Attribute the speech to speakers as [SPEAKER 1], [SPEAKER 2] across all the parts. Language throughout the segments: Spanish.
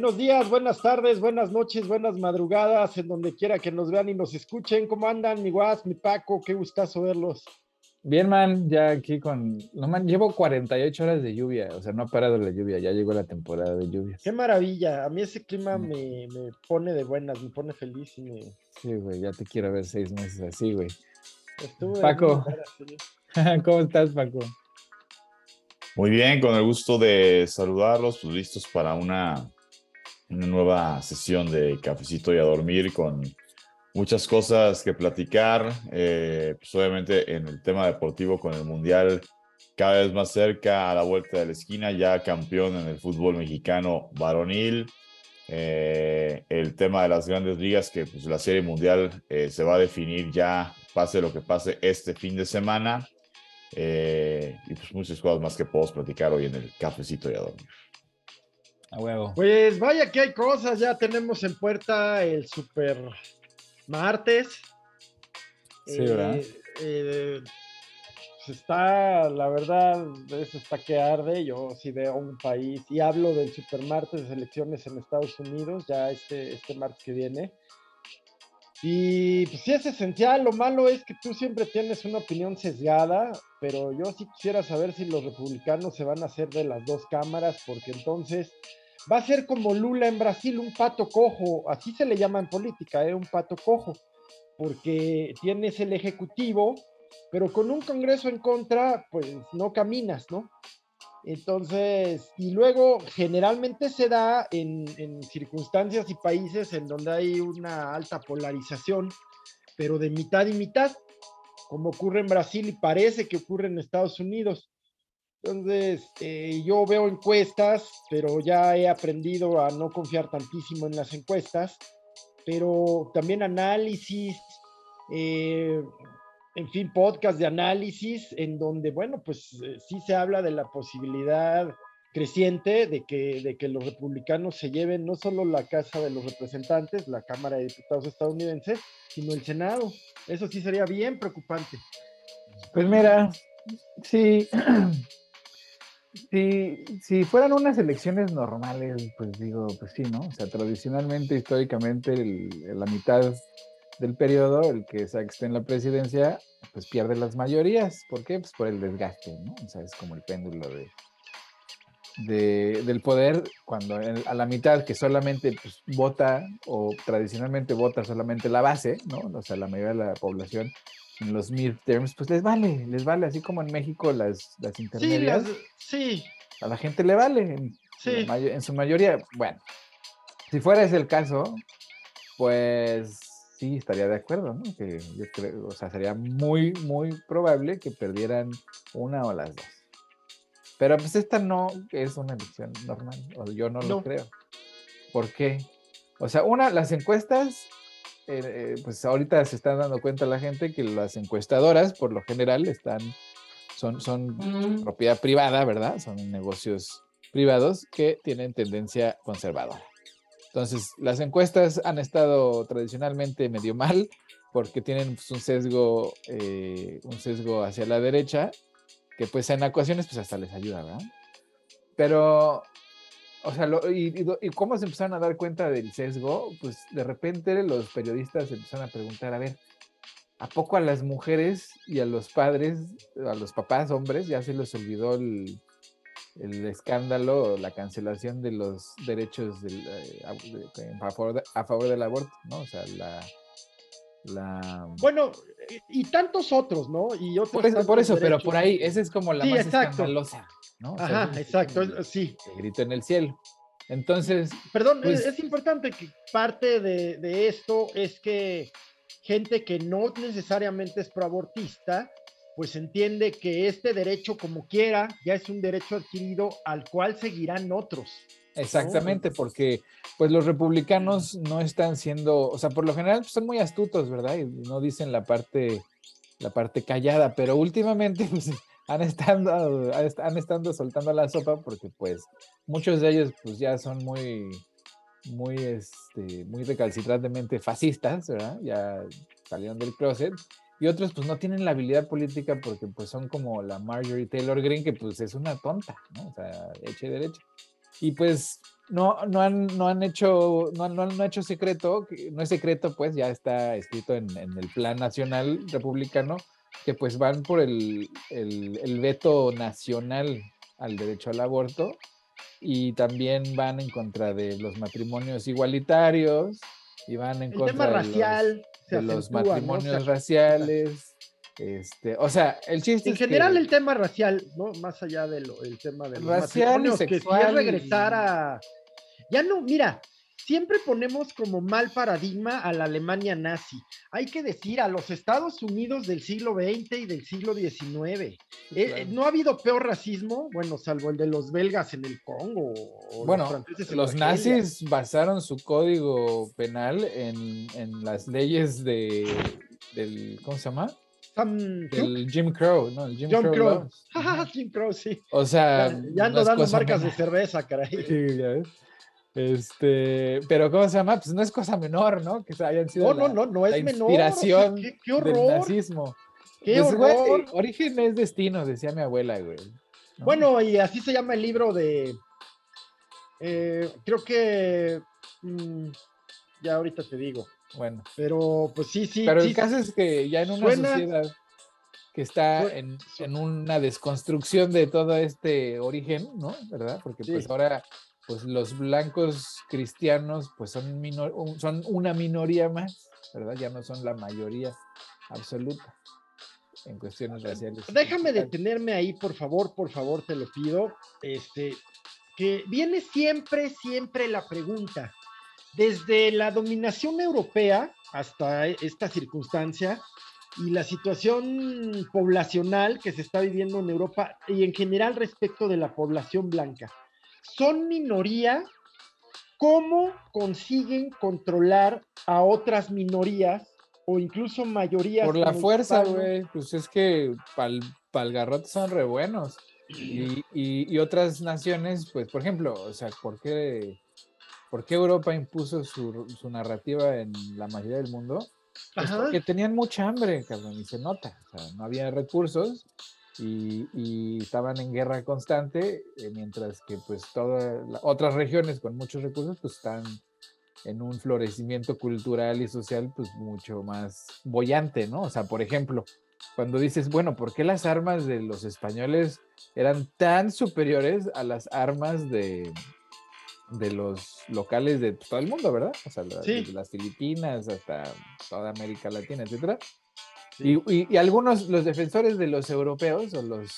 [SPEAKER 1] Buenos días, buenas tardes, buenas noches, buenas madrugadas, en donde quiera que nos vean y nos escuchen. ¿Cómo andan, mi Guas, mi Paco? Qué gustazo verlos.
[SPEAKER 2] Bien, man, ya aquí con. No, man, llevo 48 horas de lluvia, o sea, no ha parado la lluvia, ya llegó la temporada de lluvia.
[SPEAKER 1] Qué maravilla, a mí ese clima me, me pone de buenas, me pone feliz y me.
[SPEAKER 2] Sí, güey, ya te quiero ver seis meses así, güey.
[SPEAKER 1] Estuve
[SPEAKER 2] Paco. ¿Cómo estás, Paco?
[SPEAKER 3] Muy bien, con el gusto de saludarlos, pues listos para una, una nueva sesión de cafecito y a dormir con muchas cosas que platicar. eh, pues obviamente en el tema deportivo con el Mundial cada vez más cerca a la vuelta de la esquina, ya campeón en el fútbol mexicano varonil. eh, el tema de las grandes ligas, que pues la serie mundial eh, se va a definir ya, pase lo que pase, este fin de semana. Eh, y pues muchas cosas más que podemos platicar hoy en el cafecito y a dormir.
[SPEAKER 2] A huevo.
[SPEAKER 1] Pues vaya que hay cosas, ya tenemos en puerta el super martes.
[SPEAKER 2] Sí, ¿verdad?
[SPEAKER 1] eh, pues está, la verdad, eso está que arde. Yo sí veo un país y hablo del super martes de elecciones en Estados Unidos, ya este, este martes que viene. Y pues sí es esencial, lo malo es que tú siempre tienes una opinión sesgada, pero yo sí quisiera saber si los republicanos se van a hacer de las dos cámaras, porque entonces va a ser como Lula en Brasil, un pato cojo, así se le llama en política, ¿eh? un pato cojo, porque tienes el ejecutivo, pero con un Congreso en contra, pues no caminas, ¿no? Entonces, y luego generalmente se da en, en circunstancias y países en donde hay una alta polarización, pero de mitad y mitad, como ocurre en Brasil y parece que ocurre en Estados Unidos. Entonces, eh, yo veo encuestas, pero ya he aprendido a no confiar tantísimo en las encuestas, pero también análisis, eh, en fin, podcast de análisis, en donde, bueno, pues eh, sí se habla de la posibilidad creciente de que, de que los republicanos se lleven no solo la Casa de los Representantes, la Cámara de Diputados estadounidense, sino el Senado. Eso sí sería bien preocupante.
[SPEAKER 2] Pues mira, sí. Si, si fueran unas elecciones normales, pues digo, pues sí, ¿no? O sea, tradicionalmente, históricamente, el- la mitad del periodo, el que esté en la presidencia, pues pierde las mayorías. ¿Por qué? Pues por el desgaste, ¿no? O sea, es como el péndulo de, de- del poder, cuando el- a la mitad que solamente pues, vota, o tradicionalmente vota solamente la base, ¿no? O sea, la mayoría de la población en los midterms, pues les vale, les vale, así como en México las, las
[SPEAKER 1] Sí,
[SPEAKER 2] intermedias,
[SPEAKER 1] las- sí,
[SPEAKER 2] a la gente le vale, en,
[SPEAKER 1] Sí.
[SPEAKER 2] en su mayoría, bueno, si fuera ese el caso, pues sí, estaría de acuerdo, ¿no? Que yo creo, o sea, sería muy, muy probable que perdieran una o las dos. Pero pues esta no es una elección normal, o yo no,
[SPEAKER 1] No.
[SPEAKER 2] lo creo. ¿Por qué? O sea, una, las encuestas, eh, pues ahorita se están dando cuenta la gente que las encuestadoras, por lo general, están, son, son propiedad privada, ¿verdad? Son negocios privados que tienen tendencia conservadora. Entonces, las encuestas han estado tradicionalmente medio mal porque tienen pues, un sesgo, eh, un sesgo hacia la derecha, que pues en ocasiones pues hasta les ayuda, ¿verdad? Pero, o sea, lo- y, y y cómo se empezaron a dar cuenta del sesgo? Pues de repente los periodistas empezaron a preguntar, a ver, ¿a poco a las mujeres y a los padres, a los papás hombres, ya se les olvidó el, el escándalo, la cancelación de los derechos del, eh, a, de- a favor de- a favor del aborto, ¿no? O sea, la... la
[SPEAKER 1] bueno, y, y tantos otros, ¿no? Y otros
[SPEAKER 2] por eso, por eso pero por ahí, esa es como la
[SPEAKER 1] Sí,
[SPEAKER 2] más
[SPEAKER 1] exacto.
[SPEAKER 2] escandalosa, ¿no? O sea,
[SPEAKER 1] Ajá, exacto, es- sí.
[SPEAKER 2] el grito en el cielo. Entonces,
[SPEAKER 1] Perdón, es-
[SPEAKER 2] Pues-
[SPEAKER 1] es, importante que parte de, de esto es que gente que no necesariamente es proabortista, pues entiende que este derecho, como quiera, ya es un derecho adquirido al cual seguirán otros.
[SPEAKER 2] Exactamente, porque pues los republicanos no están siendo, o sea, por lo general pues, son muy astutos, ¿verdad? Y no dicen la parte, la parte callada, pero últimamente pues, han estado, han est- han estado soltando la sopa porque pues muchos de ellos pues ya son muy, muy, este, muy recalcitrantemente fascistas, ¿verdad? Ya salieron del closet. Y otros pues no tienen la habilidad política porque pues son como la Marjorie Taylor Greene, que pues es una tonta, ¿no? O sea, hecha y derecha. Y pues no, no, han, no han hecho, no, no han hecho secreto, no es secreto, pues ya está escrito en, en el plan nacional republicano, que pues van por el, el, el, veto nacional al derecho al aborto y también van en contra de los matrimonios igualitarios y van en
[SPEAKER 1] el
[SPEAKER 2] contra
[SPEAKER 1] tema
[SPEAKER 2] de
[SPEAKER 1] racial
[SPEAKER 2] los, de los matrimonios ¿no? raciales. Este, o sea, el chiste
[SPEAKER 1] en
[SPEAKER 2] es
[SPEAKER 1] general
[SPEAKER 2] que,
[SPEAKER 1] el tema racial, ¿no? Más allá del el tema de los
[SPEAKER 2] racial
[SPEAKER 1] matrimonios, que
[SPEAKER 2] sexual,
[SPEAKER 1] si es regresar a ya no, mira, siempre ponemos como mal paradigma a la Alemania nazi. Hay que decir a los Estados Unidos del siglo XX y del siglo XIX. Eh, no ha habido peor racismo, bueno, salvo el de los belgas en el Congo. o
[SPEAKER 2] Bueno,
[SPEAKER 1] los, franceses en
[SPEAKER 2] los nazis basaron su código penal en, en las leyes de, del, ¿cómo se llama? Del Jim Crow, ¿no? El Jim
[SPEAKER 1] John
[SPEAKER 2] Crow.
[SPEAKER 1] Jim Crow, sí.
[SPEAKER 2] O sea,
[SPEAKER 1] Ya, ya ando dando marcas de cerveza, caray.
[SPEAKER 2] Sí, ya ves. Este, pero ¿cómo se llama? Pues no es cosa menor, ¿no? Que hayan sido
[SPEAKER 1] No, no,
[SPEAKER 2] la-
[SPEAKER 1] no, no
[SPEAKER 2] la
[SPEAKER 1] es menor. o sea,
[SPEAKER 2] inspiración
[SPEAKER 1] qué, qué
[SPEAKER 2] del
[SPEAKER 1] horror.
[SPEAKER 2] nazismo.
[SPEAKER 1] Qué
[SPEAKER 2] Pues, güey,
[SPEAKER 1] horror.
[SPEAKER 2] origen es destino, decía mi abuela, güey. ¿no?
[SPEAKER 1] Bueno, y así se llama el libro de. eh, creo que. mm, ya ahorita te digo.
[SPEAKER 2] bueno.
[SPEAKER 1] Pero pues sí, sí.
[SPEAKER 2] Pero
[SPEAKER 1] sí,
[SPEAKER 2] el caso es que ya en una
[SPEAKER 1] suena-
[SPEAKER 2] sociedad que está en, en una desconstrucción de todo este origen, ¿no? ¿Verdad? Porque pues ahora pues los blancos cristianos pues son, minor- un- son una minoría más, ¿verdad? Ya no son la mayoría absoluta en cuestiones raciales.
[SPEAKER 1] Déjame detenerme ahí, por favor, por favor, te lo pido. Este, que viene siempre, siempre la pregunta. Desde la dominación europea hasta e- esta circunstancia y la situación poblacional que se está viviendo en Europa y en general respecto de la población blanca. Son minoría, ¿cómo consiguen controlar a otras minorías o incluso mayorías?
[SPEAKER 2] Por la fuerza, güey, pues es que pal, palgarrotes son re buenos. Y, y- y otras naciones, pues, por ejemplo, o sea, ¿por qué, por qué Europa impuso su, su narrativa en la mayoría del mundo? Pues porque tenían mucha hambre, cabrón, y se nota. O sea, no había recursos y, y estaban en guerra constante, eh, mientras que, pues, todas otras regiones con muchos recursos, pues, están en un florecimiento cultural y social, pues, mucho más bollante, ¿no? O sea, por ejemplo, cuando dices, bueno, ¿por qué las armas de los españoles eran tan superiores a las armas de, de los locales de todo el mundo, ¿verdad? O sea, la-
[SPEAKER 1] Sí.
[SPEAKER 2] desde las Filipinas hasta toda América Latina, etcétera.
[SPEAKER 1] Sí.
[SPEAKER 2] Y, y- y algunos, los defensores de los europeos o los,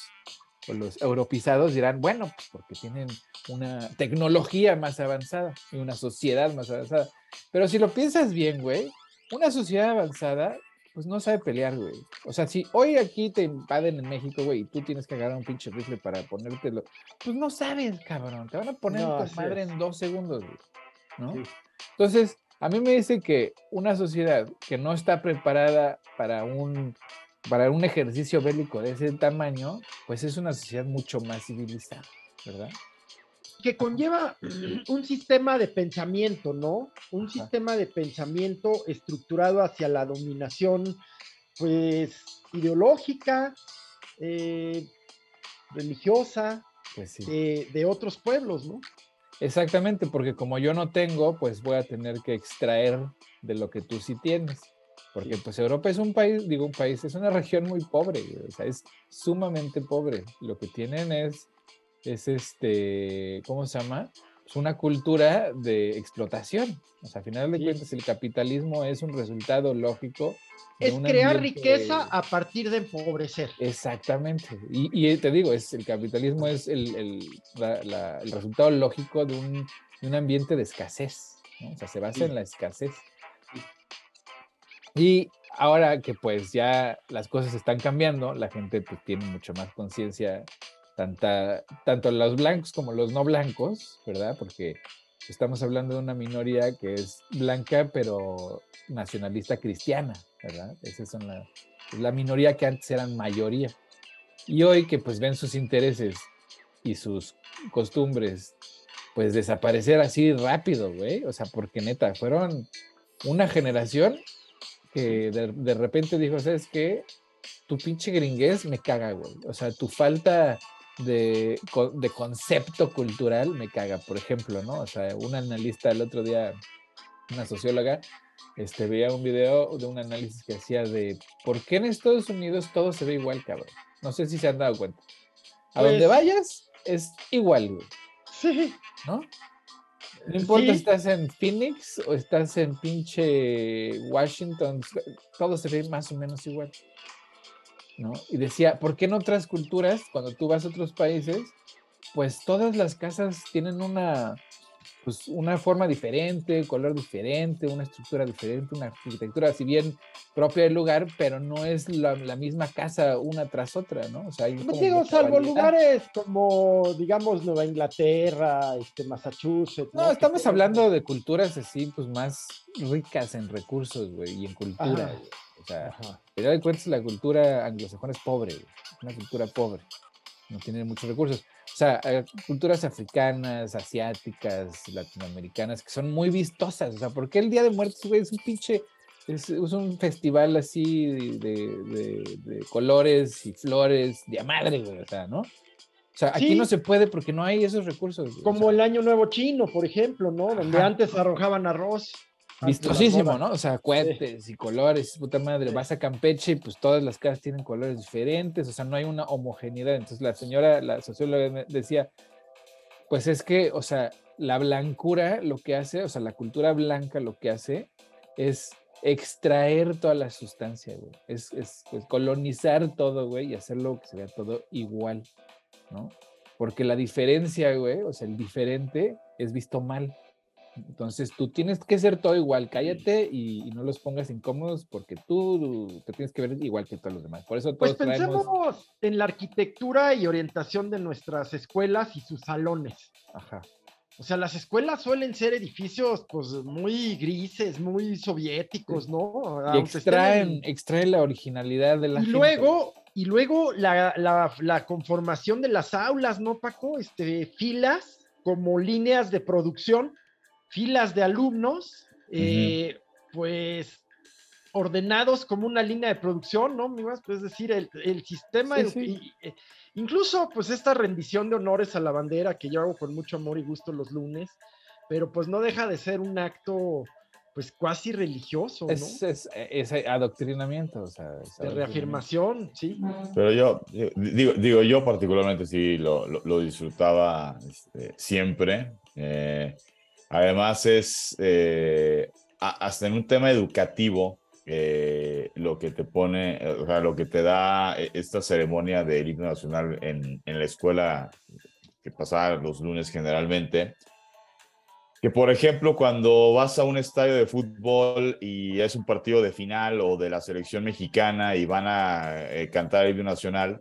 [SPEAKER 2] o los europeizados dirán, bueno, pues porque tienen una tecnología más avanzada y una sociedad más avanzada. Pero si lo piensas bien, güey, una sociedad avanzada, pues no sabe pelear, güey. O sea, si hoy aquí te invaden en México, güey, y tú tienes que agarrar un pinche rifle para ponértelo, pues no sabes, cabrón. Te van a poner
[SPEAKER 1] No,
[SPEAKER 2] tu madre
[SPEAKER 1] es.
[SPEAKER 2] en dos segundos, güey. ¿No?
[SPEAKER 1] Sí.
[SPEAKER 2] Entonces, a mí me dice que una sociedad que no está preparada para un, para un ejercicio bélico de ese tamaño, pues es una sociedad mucho más civilizada, ¿verdad?
[SPEAKER 1] que conlleva un sistema de pensamiento, ¿no? Un
[SPEAKER 2] Ajá.
[SPEAKER 1] sistema de pensamiento estructurado hacia la dominación, pues, ideológica, eh, religiosa,
[SPEAKER 2] Pues sí.
[SPEAKER 1] de, de otros pueblos, ¿no?
[SPEAKER 2] Exactamente, porque como yo no tengo, pues voy a tener que extraer de lo que tú sí tienes. Porque pues Europa es un país, digo un país, es una región muy pobre, o sea, es sumamente pobre. Lo que tienen es, es este, ¿cómo se llama? Es una cultura de explotación. O sea, a final de
[SPEAKER 1] Sí.
[SPEAKER 2] cuentas, el capitalismo es un resultado lógico. de
[SPEAKER 1] Es crear riqueza a partir de empobrecer.
[SPEAKER 2] Exactamente. Y, y te digo, es, el capitalismo es el, el- la- la- el resultado lógico de un, de un ambiente de escasez. ¿no? O sea, se basa
[SPEAKER 1] Sí.
[SPEAKER 2] en la escasez. Y ahora que pues ya las cosas están cambiando, la gente pues tiene mucho más conciencia, tanta- tanto los blancos como los no blancos, ¿verdad? Porque estamos hablando de una minoría que es blanca, pero nacionalista cristiana, ¿verdad? Esas son la, es la minoría que antes eran mayoría. Y hoy que pues ven sus intereses y sus costumbres pues desaparecer así rápido, güey. O sea, porque neta, fueron una generación que de, de repente dijo, ¿sabes qué? Tu pinche gringuez me caga, güey. O sea, tu falta de, de concepto cultural me caga, por ejemplo, ¿no? O sea, un analista el otro día, una socióloga, este, veía un video de un análisis que hacía de por qué en Estados Unidos todo se ve igual, cabrón. No sé si se han dado cuenta. A donde
[SPEAKER 1] Pues-
[SPEAKER 2] vayas es igual, güey,
[SPEAKER 1] Sí,
[SPEAKER 2] ¿no? No importa
[SPEAKER 1] Sí.
[SPEAKER 2] si estás en Phoenix o estás en pinche Washington, todo se ve más o menos igual. ¿No? Y decía, ¿por qué en otras culturas, cuando tú vas a otros países, pues todas las casas tienen una, pues una forma diferente, color diferente, una estructura diferente, una arquitectura, si bien propia del lugar, pero no es la, la misma casa una tras otra, ¿no? O sea, hay
[SPEAKER 1] Pues
[SPEAKER 2] como
[SPEAKER 1] digo, salvo
[SPEAKER 2] variedad.
[SPEAKER 1] lugares como, digamos, Nueva Inglaterra, este, Massachusetts.
[SPEAKER 2] No, estamos hablando de culturas así, pues más ricas en recursos, güey, y en cultura,
[SPEAKER 1] Ajá.
[SPEAKER 2] O sea, final de cuentas, la cultura anglosajona es pobre, güey, una cultura pobre, no tiene muchos recursos. O sea, hay culturas africanas, asiáticas, latinoamericanas, que son muy vistosas. O sea, ¿por qué el Día de Muertos, güey, es un pinche, es, es un festival así de, de- de colores y flores, de a madre, güey, o sea, ¿no? O sea, aquí
[SPEAKER 1] Sí.
[SPEAKER 2] no se puede porque no hay esos recursos. güey, o
[SPEAKER 1] Como
[SPEAKER 2] sea.
[SPEAKER 1] el Año Nuevo Chino, por ejemplo, ¿no? Donde
[SPEAKER 2] Ajá.
[SPEAKER 1] antes arrojaban arroz.
[SPEAKER 2] Vistosísimo. ¿no? O sea, cohetes y colores, puta madre.
[SPEAKER 1] Sí.
[SPEAKER 2] Vas a Campeche y pues todas las casas tienen colores diferentes, o sea, no hay una homogeneidad. Entonces la señora, la socióloga decía, pues es que, o sea, la blancura lo que hace, o sea, la cultura blanca lo que hace es extraer toda la sustancia, güey. Es, es, es colonizar todo, güey, y hacerlo que se vea todo igual, ¿no? Porque la diferencia, güey, o sea, el diferente es visto mal. Entonces tú tienes que ser todo igual, cállate y, y no los pongas incómodos porque tú te tienes que ver igual que todos los demás. Por eso
[SPEAKER 1] Pues
[SPEAKER 2] todos traemos...
[SPEAKER 1] pensemos en la arquitectura y orientación de nuestras escuelas y sus salones.
[SPEAKER 2] Ajá.
[SPEAKER 1] O sea, las escuelas suelen ser edificios, pues, muy grises, muy soviéticos, ¿no?
[SPEAKER 2] Y extraen,
[SPEAKER 1] en-
[SPEAKER 2] extraen la originalidad de la
[SPEAKER 1] Y
[SPEAKER 2] gente.
[SPEAKER 1] luego, y luego la, la- la conformación de las aulas, ¿no, Paco? Este, filas como líneas de producción, filas de alumnos, eh, pues ordenados como una línea de producción, ¿no? amigas? Pues, es decir, el, el sistema,
[SPEAKER 2] Sí,
[SPEAKER 1] edu-
[SPEAKER 2] sí.
[SPEAKER 1] y- eh, incluso pues esta rendición de honores a la bandera que yo hago con mucho amor y gusto los lunes, pero pues no deja de ser un acto pues cuasi religioso, ¿no?
[SPEAKER 2] Es, es, es adoctrinamiento, o sea, es
[SPEAKER 1] de reafirmación, sí.
[SPEAKER 3] Pero yo, yo- digo, digo, yo particularmente sí lo, lo- lo disfrutaba este, siempre. Eh, además es, eh, hasta en un tema educativo, eh, lo que te pone, eh, o sea, lo que te da esta ceremonia del himno nacional en, la escuela que pasaba los lunes generalmente. Que por ejemplo, cuando vas a un estadio de fútbol y es un partido de final o de la selección mexicana y van a cantar el himno nacional,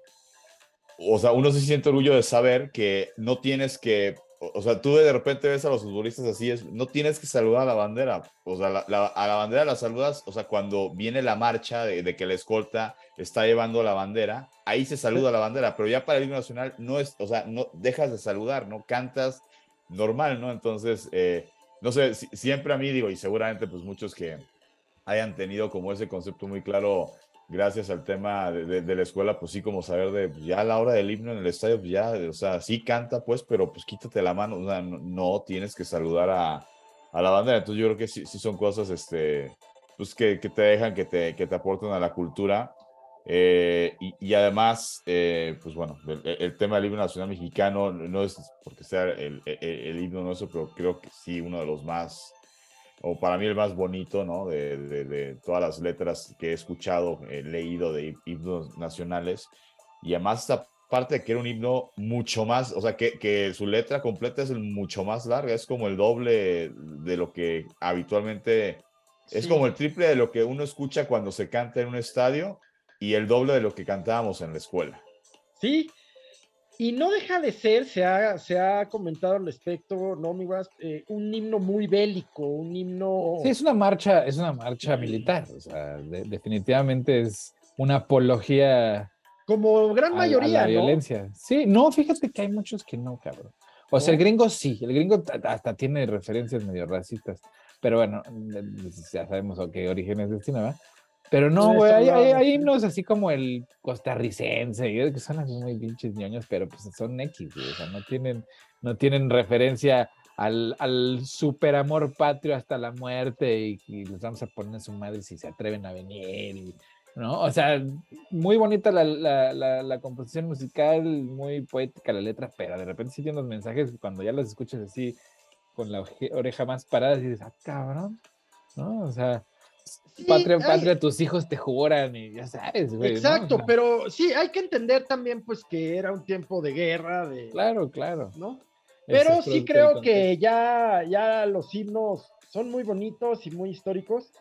[SPEAKER 3] o sea, uno se siente orgullo de saber que no tienes que, o sea, tú de repente ves a los futbolistas así, es, no tienes que saludar a la bandera, o sea, a la bandera la saludas, o sea, cuando viene la marcha de, que la escolta está llevando la bandera, ahí se saluda la bandera, pero ya para el himno nacional no es, o sea, no dejas de saludar, no cantas normal, ¿no? Entonces, eh, no sé, si- siempre a mí digo, y seguramente pues muchos que hayan tenido como ese concepto muy claro gracias al tema de, la escuela, pues sí, como saber de pues, ya a la hora del himno en el estadio, pues ya, o sea, sí canta, pues, pero pues quítate la mano, o sea, no, tienes que saludar a, la bandera. Entonces yo creo que sí, sí son cosas, este, pues que, te dejan, que te, que aportan a la cultura. Eh, y, además, eh, pues bueno, el, el tema del himno nacional mexicano no es porque sea el, el, el himno nuestro, pero creo que sí, uno de los más, o para mí el más bonito, ¿no? De, de, de todas las letras que he escuchado, eh, leído de himnos nacionales. Y además esta parte de que era un himno mucho más, o sea, que, que su letra completa es mucho más larga, es como el doble de lo que habitualmente, es como el triple de lo que uno escucha cuando se canta en un estadio y el doble de lo que cantábamos en la escuela.
[SPEAKER 1] Sí, y no deja de ser, se ha, se ha comentado al respecto, ¿no, mi Guas? Eh, un himno muy bélico, un himno...
[SPEAKER 2] Sí, es una marcha, es una marcha militar, o sea, de- definitivamente es una apología
[SPEAKER 1] como gran
[SPEAKER 2] a-
[SPEAKER 1] mayoría,
[SPEAKER 2] a, la
[SPEAKER 1] ¿no?
[SPEAKER 2] violencia. Sí, no, fíjate que hay muchos que no, cabrón. O sea, el gringo sí, el gringo ta- hasta tiene referencias medio racistas, pero bueno, ya sabemos a qué orígenes destina, ¿va? Pero no, güey, hay, hay- himnos así como el costarricense, que son así muy pinches ñoños, pero pues son X, güey, o sea, no tienen, no tienen referencia al, al super amor patrio hasta la muerte y, y les vamos a poner en su madre si se atreven a venir, y- ¿no? O sea, muy bonita la, la, la, la composición musical, muy poética la letra, pero de repente sí tiene unos mensajes que cuando ya los escuchas así con la oreja más parada, y dices, ah, cabrón, ¿no? O sea,
[SPEAKER 1] Sí,
[SPEAKER 2] patria,
[SPEAKER 1] hay-
[SPEAKER 2] patria, tus hijos te juran y ya sabes, güey.
[SPEAKER 1] Exacto, pero sí, hay que entender también pues que era un tiempo de guerra, de,
[SPEAKER 2] Claro, claro.
[SPEAKER 1] ¿no? Pero sí creo que ya, ya los himnos son muy bonitos y muy históricos,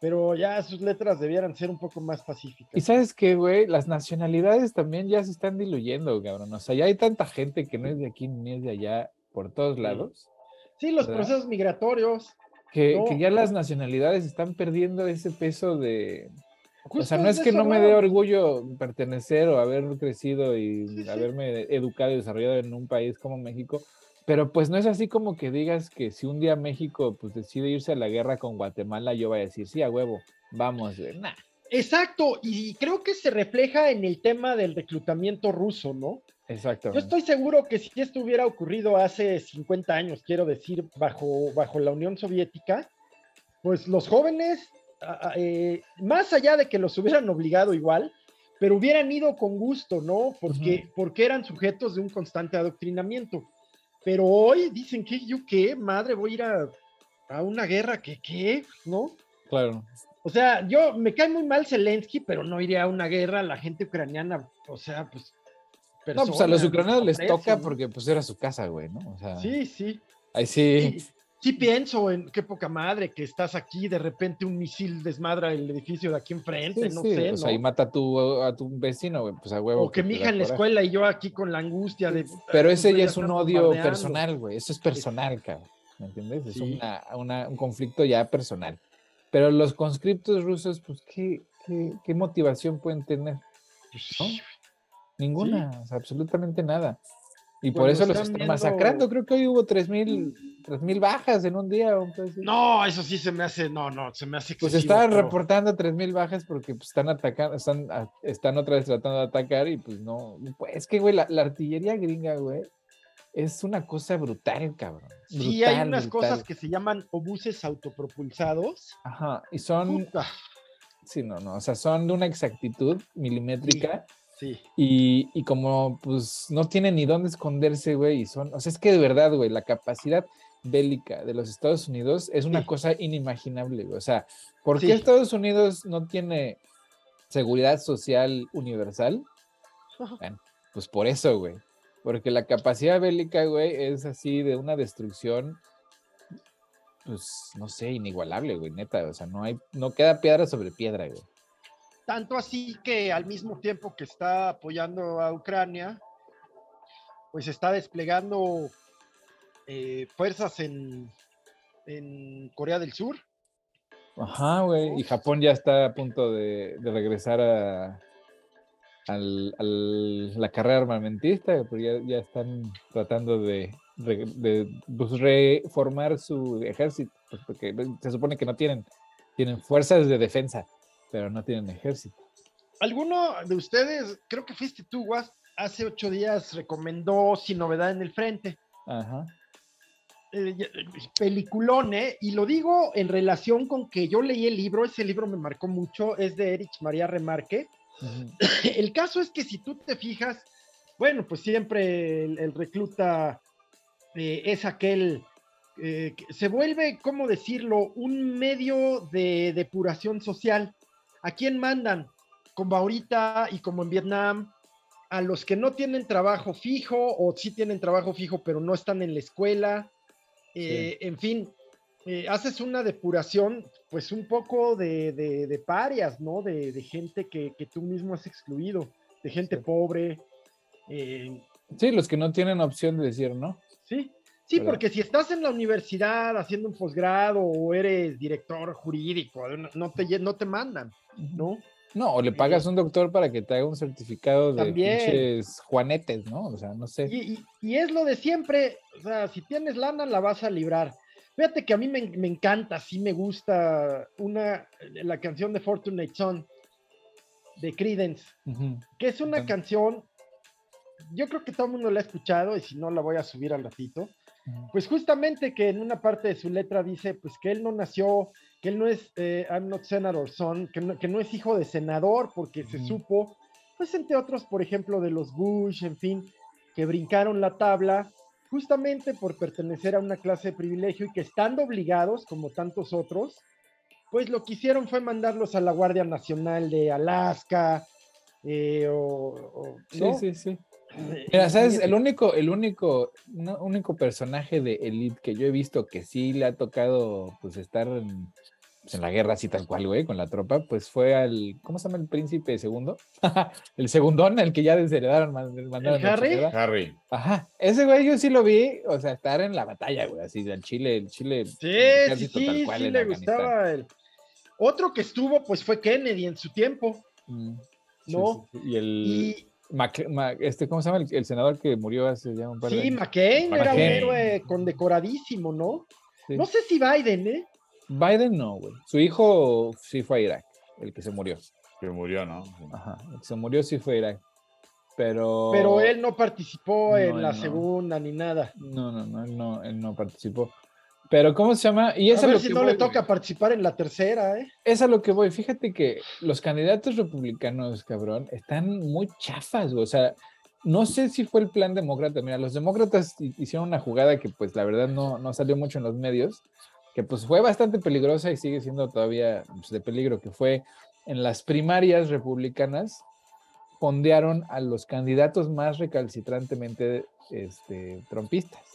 [SPEAKER 1] pero ya sus letras debieran ser un poco más pacíficas.
[SPEAKER 2] Y sabes qué, güey, las nacionalidades también ya se están diluyendo, cabrón. O sea, ya hay tanta gente que no es de aquí ni es de allá por todos lados,
[SPEAKER 1] Sí, los
[SPEAKER 2] ¿verdad?
[SPEAKER 1] procesos migratorios.
[SPEAKER 2] Que,
[SPEAKER 1] No.
[SPEAKER 2] que ya las nacionalidades están perdiendo ese peso de... O sea, no es que no me dé orgullo pertenecer o haber crecido y
[SPEAKER 1] Sí, sí.
[SPEAKER 2] haberme educado y desarrollado en un país como México, pero pues no es así como que digas que si un día México pues decide irse a la guerra con Guatemala, yo voy a decir, sí, a huevo, vamos, güey". Nah,
[SPEAKER 1] Exacto, y creo que se refleja en el tema del reclutamiento ruso, ¿no?
[SPEAKER 2] Exacto.
[SPEAKER 1] Yo estoy seguro que si esto hubiera ocurrido hace 50 años, quiero decir, bajo, bajo la Unión Soviética, pues los jóvenes, eh, más allá de que los hubieran obligado igual, pero hubieran ido con gusto, ¿no? Porque, porque eran sujetos de un constante adoctrinamiento. Pero hoy dicen que yo qué, madre, voy a ir a, a una guerra, que qué, ¿no?
[SPEAKER 2] Claro.
[SPEAKER 1] O sea, yo me cae muy mal Zelensky, pero no iría a una guerra, la gente ucraniana, o sea, pues...
[SPEAKER 2] No, pues a los ucranianos les toca
[SPEAKER 1] ¿no?
[SPEAKER 2] porque pues era su casa, güey, ¿no? O sea,
[SPEAKER 1] Sí, sí.
[SPEAKER 2] ahí sí.
[SPEAKER 1] Sí, sí pienso en qué poca madre que estás aquí, de repente un misil desmadra el edificio de aquí enfrente,
[SPEAKER 2] sí,
[SPEAKER 1] no
[SPEAKER 2] sí,
[SPEAKER 1] sé,
[SPEAKER 2] O sea, y
[SPEAKER 1] ¿no?
[SPEAKER 2] mata a tu, a tu vecino, güey, pues a huevo.
[SPEAKER 1] O que
[SPEAKER 2] te
[SPEAKER 1] mi hija en la escuela y yo aquí con la angustia de...
[SPEAKER 2] Pero
[SPEAKER 1] "Ay,
[SPEAKER 2] ese
[SPEAKER 1] no
[SPEAKER 2] ya es un odio
[SPEAKER 1] bombardeando".
[SPEAKER 2] personal, güey. Eso es personal, cabrón. ¿Me entiendes? Es una, una- un conflicto ya personal. Pero los conscriptos rusos, pues, ¿qué, qué, qué motivación pueden tener?
[SPEAKER 1] Pues,
[SPEAKER 2] ¿no? Ninguna, o sea, absolutamente nada. Y por eso los
[SPEAKER 1] están viendo-
[SPEAKER 2] masacrando. Creo que hoy hubo 3.000 mil bajas en un día.
[SPEAKER 1] No, eso sí se me hace, no, no, se me hace
[SPEAKER 2] Pues
[SPEAKER 1] excesivo,
[SPEAKER 2] estaban
[SPEAKER 1] pero-
[SPEAKER 2] reportando 3.000 bajas porque pues, están atacando, están, a- están otra vez tratando de atacar y pues no. Pues es que, güey, la, la artillería gringa, güey, es una cosa brutal, cabrón.
[SPEAKER 1] Sí, hay
[SPEAKER 2] brutal,
[SPEAKER 1] unas
[SPEAKER 2] brutal.
[SPEAKER 1] cosas que se llaman obuses autopropulsados.
[SPEAKER 2] Ajá, y son,
[SPEAKER 1] Puta,
[SPEAKER 2] sí, no, no, o sea, son de una exactitud milimétrica
[SPEAKER 1] sí.
[SPEAKER 2] Y, y como pues no tienen ni dónde esconderse, güey, y son, o sea, es que de verdad, güey, la capacidad bélica de los Estados Unidos es una
[SPEAKER 1] Sí.
[SPEAKER 2] cosa inimaginable, güey. O sea, ¿por qué
[SPEAKER 1] Sí.
[SPEAKER 2] Estados Unidos no tiene seguridad social universal? Bueno, pues por eso, güey. Porque la capacidad bélica, güey, es así de una destrucción, pues, no sé, inigualable, güey, neta. O sea, no hay, no queda piedra sobre piedra, güey.
[SPEAKER 1] Tanto así que al mismo tiempo que está apoyando a Ucrania, pues está desplegando eh, fuerzas en, Corea del Sur.
[SPEAKER 2] Ajá, güey. Y Japón ya está a punto de, regresar a la carrera armamentista, porque ya, están tratando de, pues, reformar su ejército, pues, porque se supone que no tienen, tienen fuerzas de defensa, pero no tienen ejército.
[SPEAKER 1] ¿Alguno de ustedes, creo que fuiste tú, Guas, hace ocho días recomendó Sin Novedad en el Frente?
[SPEAKER 2] Ajá.
[SPEAKER 1] eh, eh, peliculón, ¿eh? Y lo digo en relación con que yo leí el libro, ese libro me marcó mucho, es de Erich María Remarque. El caso es que si tú te fijas, bueno, pues siempre el, el recluta eh, es aquel, eh, que se vuelve, ¿cómo decirlo?, un medio de depuración social. ¿A quién mandan? Como ahorita y como en Vietnam, a los que no tienen trabajo fijo o sí tienen trabajo fijo pero no están en la escuela. Eh, En fin, eh, haces una depuración, pues un poco de, de- de parias, ¿no? De, de gente que, que tú mismo has excluido, de gente
[SPEAKER 2] Sí.
[SPEAKER 1] pobre. eh,
[SPEAKER 2] Sí, los que no tienen opción de decir no.
[SPEAKER 1] sí, sí,
[SPEAKER 2] ¿Verdad?
[SPEAKER 1] porque si estás en la universidad haciendo un posgrado o eres director jurídico, no te, no te mandan, ¿no?
[SPEAKER 2] No, o le pagas a un doctor para que te haga un certificado de
[SPEAKER 1] También.
[SPEAKER 2] pinches juanetes, ¿no? O sea, no sé.
[SPEAKER 1] Y, y- y es lo de siempre, o sea, si tienes lana la vas a librar, Fíjate que a mí me, me encanta, sí me gusta una, la canción de Fortunate Son de Credence, que es una canción, yo creo que todo el mundo la ha escuchado y si no la voy a subir al ratito. Pues justamente que en una parte de su letra dice pues que él no nació, que él no es eh, I'm not senator son, que no, que no es hijo de senador porque se supo, pues entre otros, por ejemplo, de los Bush, en fin, que brincaron la tabla justamente por pertenecer a una clase de privilegio y que estando obligados, como tantos otros, pues lo que hicieron fue mandarlos a la Guardia Nacional de Alaska, eh, o, o-
[SPEAKER 2] Sí,
[SPEAKER 1] ¿no?
[SPEAKER 2] sí, sí. Mira, ¿sabes? El único, el único, no, único personaje de Elite que yo he visto que sí le ha tocado pues estar en, pues, en la guerra así tal cual, güey, con la tropa, pues fue al, ¿cómo se llama el príncipe segundo? el segundón, el que ya desheredaron, man- mandaron a la
[SPEAKER 1] Harry?
[SPEAKER 3] Harry.
[SPEAKER 2] Ajá, ese güey yo sí lo vi, o sea, estar en la batalla, güey, así del Chile, el Chile.
[SPEAKER 1] Sí,
[SPEAKER 2] el
[SPEAKER 1] sí,
[SPEAKER 2] ejército tal
[SPEAKER 1] sí,
[SPEAKER 2] cual
[SPEAKER 1] sí le gustaba el. Otro que estuvo, pues fue Kennedy en su tiempo,
[SPEAKER 2] Mm, sí,
[SPEAKER 1] ¿no?
[SPEAKER 2] sí, sí. Y el,
[SPEAKER 1] Y
[SPEAKER 2] Mac- este, ¿cómo se llama? El, el senador que murió hace ya un par de
[SPEAKER 1] sí,
[SPEAKER 2] años.
[SPEAKER 1] McCain era un
[SPEAKER 2] McCain.
[SPEAKER 1] héroe condecoradísimo, ¿no?
[SPEAKER 2] Sí.
[SPEAKER 1] No sé si Biden, ¿eh?
[SPEAKER 2] Biden no, güey. Su hijo sí fue a Irak, el que se murió.
[SPEAKER 3] Que murió, ¿no?
[SPEAKER 2] Ajá, el que se murió sí fue a Irak. Pero.
[SPEAKER 1] Pero él no participó
[SPEAKER 2] No,
[SPEAKER 1] en la
[SPEAKER 2] no.
[SPEAKER 1] segunda ni nada.
[SPEAKER 2] No, no, no, él no, él no participó. Pero, ¿cómo se llama? Y es a
[SPEAKER 1] ver
[SPEAKER 2] lo
[SPEAKER 1] si
[SPEAKER 2] que
[SPEAKER 1] no
[SPEAKER 2] voy,
[SPEAKER 1] le
[SPEAKER 2] güey.
[SPEAKER 1] toca participar en la tercera, ¿eh?
[SPEAKER 2] Es a lo que voy. Fíjate que los candidatos republicanos, cabrón, están muy chafas, güey. O sea, no sé si fue el plan demócrata. Mira, los demócratas hi- hicieron una jugada que, pues, la verdad no, no salió mucho en los medios, que pues fue bastante peligrosa y sigue siendo todavía pues, de peligro, que fue en las primarias republicanas, fondearon a los candidatos más recalcitrantemente este, trompistas,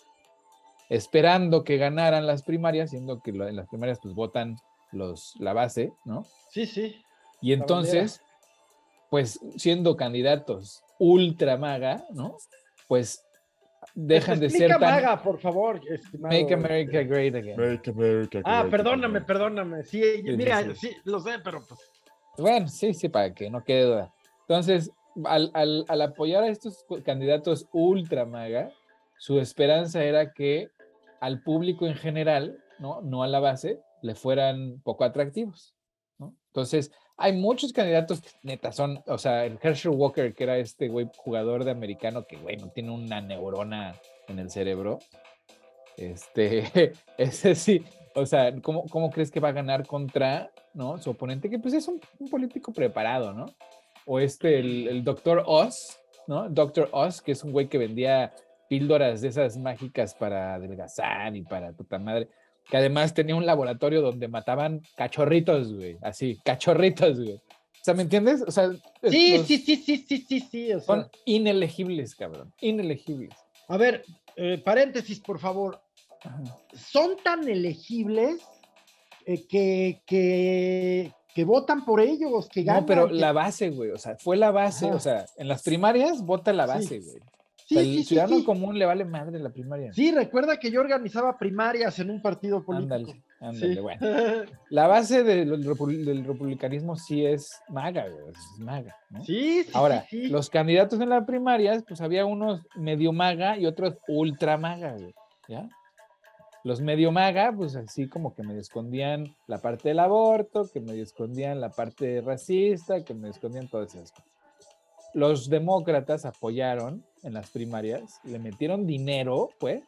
[SPEAKER 2] esperando que ganaran las primarias, siendo que en las primarias pues votan los, la base, ¿no?
[SPEAKER 1] Sí, sí.
[SPEAKER 2] Y entonces, pues siendo candidatos ultra maga, ¿no? Pues dejan de ser tan...
[SPEAKER 1] Maga, por favor, estimado.
[SPEAKER 2] Make America Great Again.
[SPEAKER 3] Make America
[SPEAKER 1] Ah,
[SPEAKER 3] great
[SPEAKER 1] perdóname,
[SPEAKER 3] again.
[SPEAKER 1] perdóname. Sí,
[SPEAKER 2] sí,
[SPEAKER 1] mira,
[SPEAKER 2] sí.
[SPEAKER 1] sí, lo sé, pero pues.
[SPEAKER 2] Bueno, sí, sí, para que no quede duda. Entonces, al, al- al apoyar a estos candidatos ultra maga, su esperanza era que al público en general, ¿no? No a la base, le fueran poco atractivos, ¿no? Entonces, hay muchos candidatos que neta son, o sea, el Herschel Walker, que era este güey jugador de americano que, güey, no tiene una neurona en el cerebro. Este, ese sí, o sea, ¿cómo, cómo crees que va a ganar contra, ¿no? Su oponente, que pues es un, un político preparado, ¿no? O este, el, el doctor Oz, ¿no? Doctor Oz, que es un güey que vendía píldoras de esas mágicas para adelgazar y para puta madre, que además tenía un laboratorio donde mataban cachorritos, güey, así, cachorritos, güey. O sea, ¿me entiendes? O sea,
[SPEAKER 1] Sí,
[SPEAKER 2] los-
[SPEAKER 1] sí, sí, sí, sí, sí, sí. o sea,
[SPEAKER 2] son inelegibles, cabrón, inelegibles.
[SPEAKER 1] A ver, eh, paréntesis, por favor. Son tan elegibles eh, que, que, que votan por ellos, que ganan.
[SPEAKER 2] No, pero
[SPEAKER 1] que-
[SPEAKER 2] la base, güey, o sea, fue la base,
[SPEAKER 1] Ajá.
[SPEAKER 2] o sea, en las primarias vota la
[SPEAKER 1] Sí.
[SPEAKER 2] base, güey.
[SPEAKER 1] Sí,
[SPEAKER 2] O sea,
[SPEAKER 1] sí,
[SPEAKER 2] el ciudadano
[SPEAKER 1] sí.
[SPEAKER 2] común le vale madre la primaria.
[SPEAKER 1] Sí, recuerda que yo organizaba primarias en un partido político.
[SPEAKER 2] ándale, ándale, bueno. La base del, repu- del republicanismo sí es maga, güey, es maga, ¿no?
[SPEAKER 1] Sí, sí,
[SPEAKER 2] Ahora, los candidatos en las primarias, pues había unos medio maga y otros ultra maga, güey, ¿ya? Los medio maga, pues así como que me escondían la parte del aborto, que me escondían la parte racista, que me escondían todas esas cosas. Los demócratas apoyaron en las primarias, le metieron dinero, pues,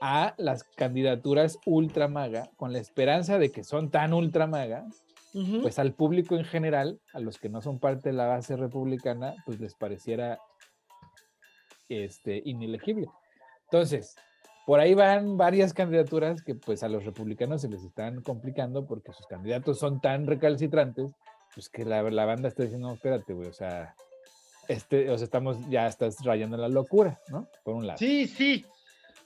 [SPEAKER 2] a las candidaturas ultra maga, con la esperanza de que son tan ultra maga,
[SPEAKER 1] Ujú.
[SPEAKER 2] pues al público en general, a los que no son parte de la base republicana, pues les pareciera este, inelegible. Entonces, por ahí van varias candidaturas que pues a los republicanos se les están complicando porque sus candidatos son tan recalcitrantes, pues que la, la banda está diciendo, no, espérate, güey, o sea, este, o sea, estamos, ya estás rayando la locura, ¿no? Por un lado.
[SPEAKER 1] Sí, sí.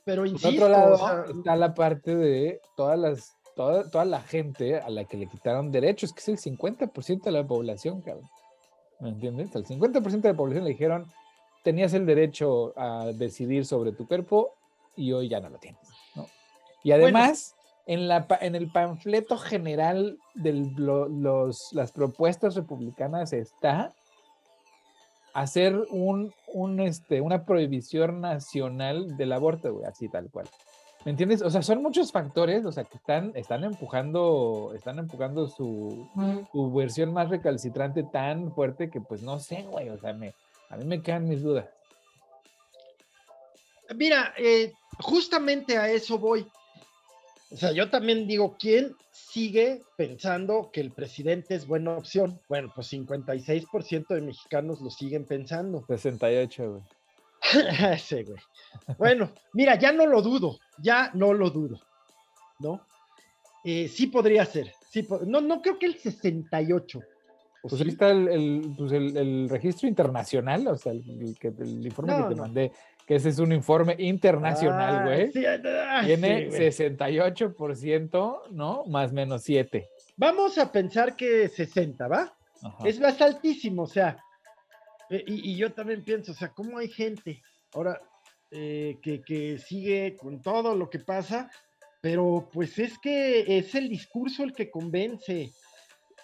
[SPEAKER 1] Pero
[SPEAKER 2] Por
[SPEAKER 1] insisto,
[SPEAKER 2] otro lado,
[SPEAKER 1] o sea,
[SPEAKER 2] está la parte de todas las, toda, toda la gente a la que le quitaron derechos, que es el 50% de la población, cabrón. ¿Me entiendes? El 50% de la población le dijeron, tenías el derecho a decidir sobre tu cuerpo y hoy ya no lo tienes, ¿no? Y además, en, la, en el panfleto general de los, las propuestas republicanas está hacer un, un, este, una prohibición nacional del aborto, güey, así tal cual. ¿Me entiendes? O sea, son muchos factores, o sea, que están, están empujando, están empujando su, su versión más recalcitrante tan fuerte que pues no sé, güey, o sea, me, a mí me quedan mis dudas.
[SPEAKER 1] Mira, eh, justamente a eso voy. O sea, yo también digo, ¿quién sigue pensando que el presidente es buena opción? Bueno, pues 56% de mexicanos lo siguen pensando.
[SPEAKER 2] 68, güey.
[SPEAKER 1] Ese, güey. Bueno, mira, ya no lo dudo, ya no lo dudo, ¿no? Eh, sí podría ser, sí, no, no creo que el 68.
[SPEAKER 2] Pues ahí está el, pues el, registro internacional, o sea, el, informe que te mandé, que ese es un informe internacional, ah, güey. Ah, Tiene 68%, ¿no? Más menos 7.
[SPEAKER 1] Vamos a pensar que 60, ¿va? Es más altísimo, o sea, eh, y, yo también pienso, o sea, ¿cómo hay gente ahora eh, que, sigue con todo lo que pasa? Pero pues es que es el discurso el que convence.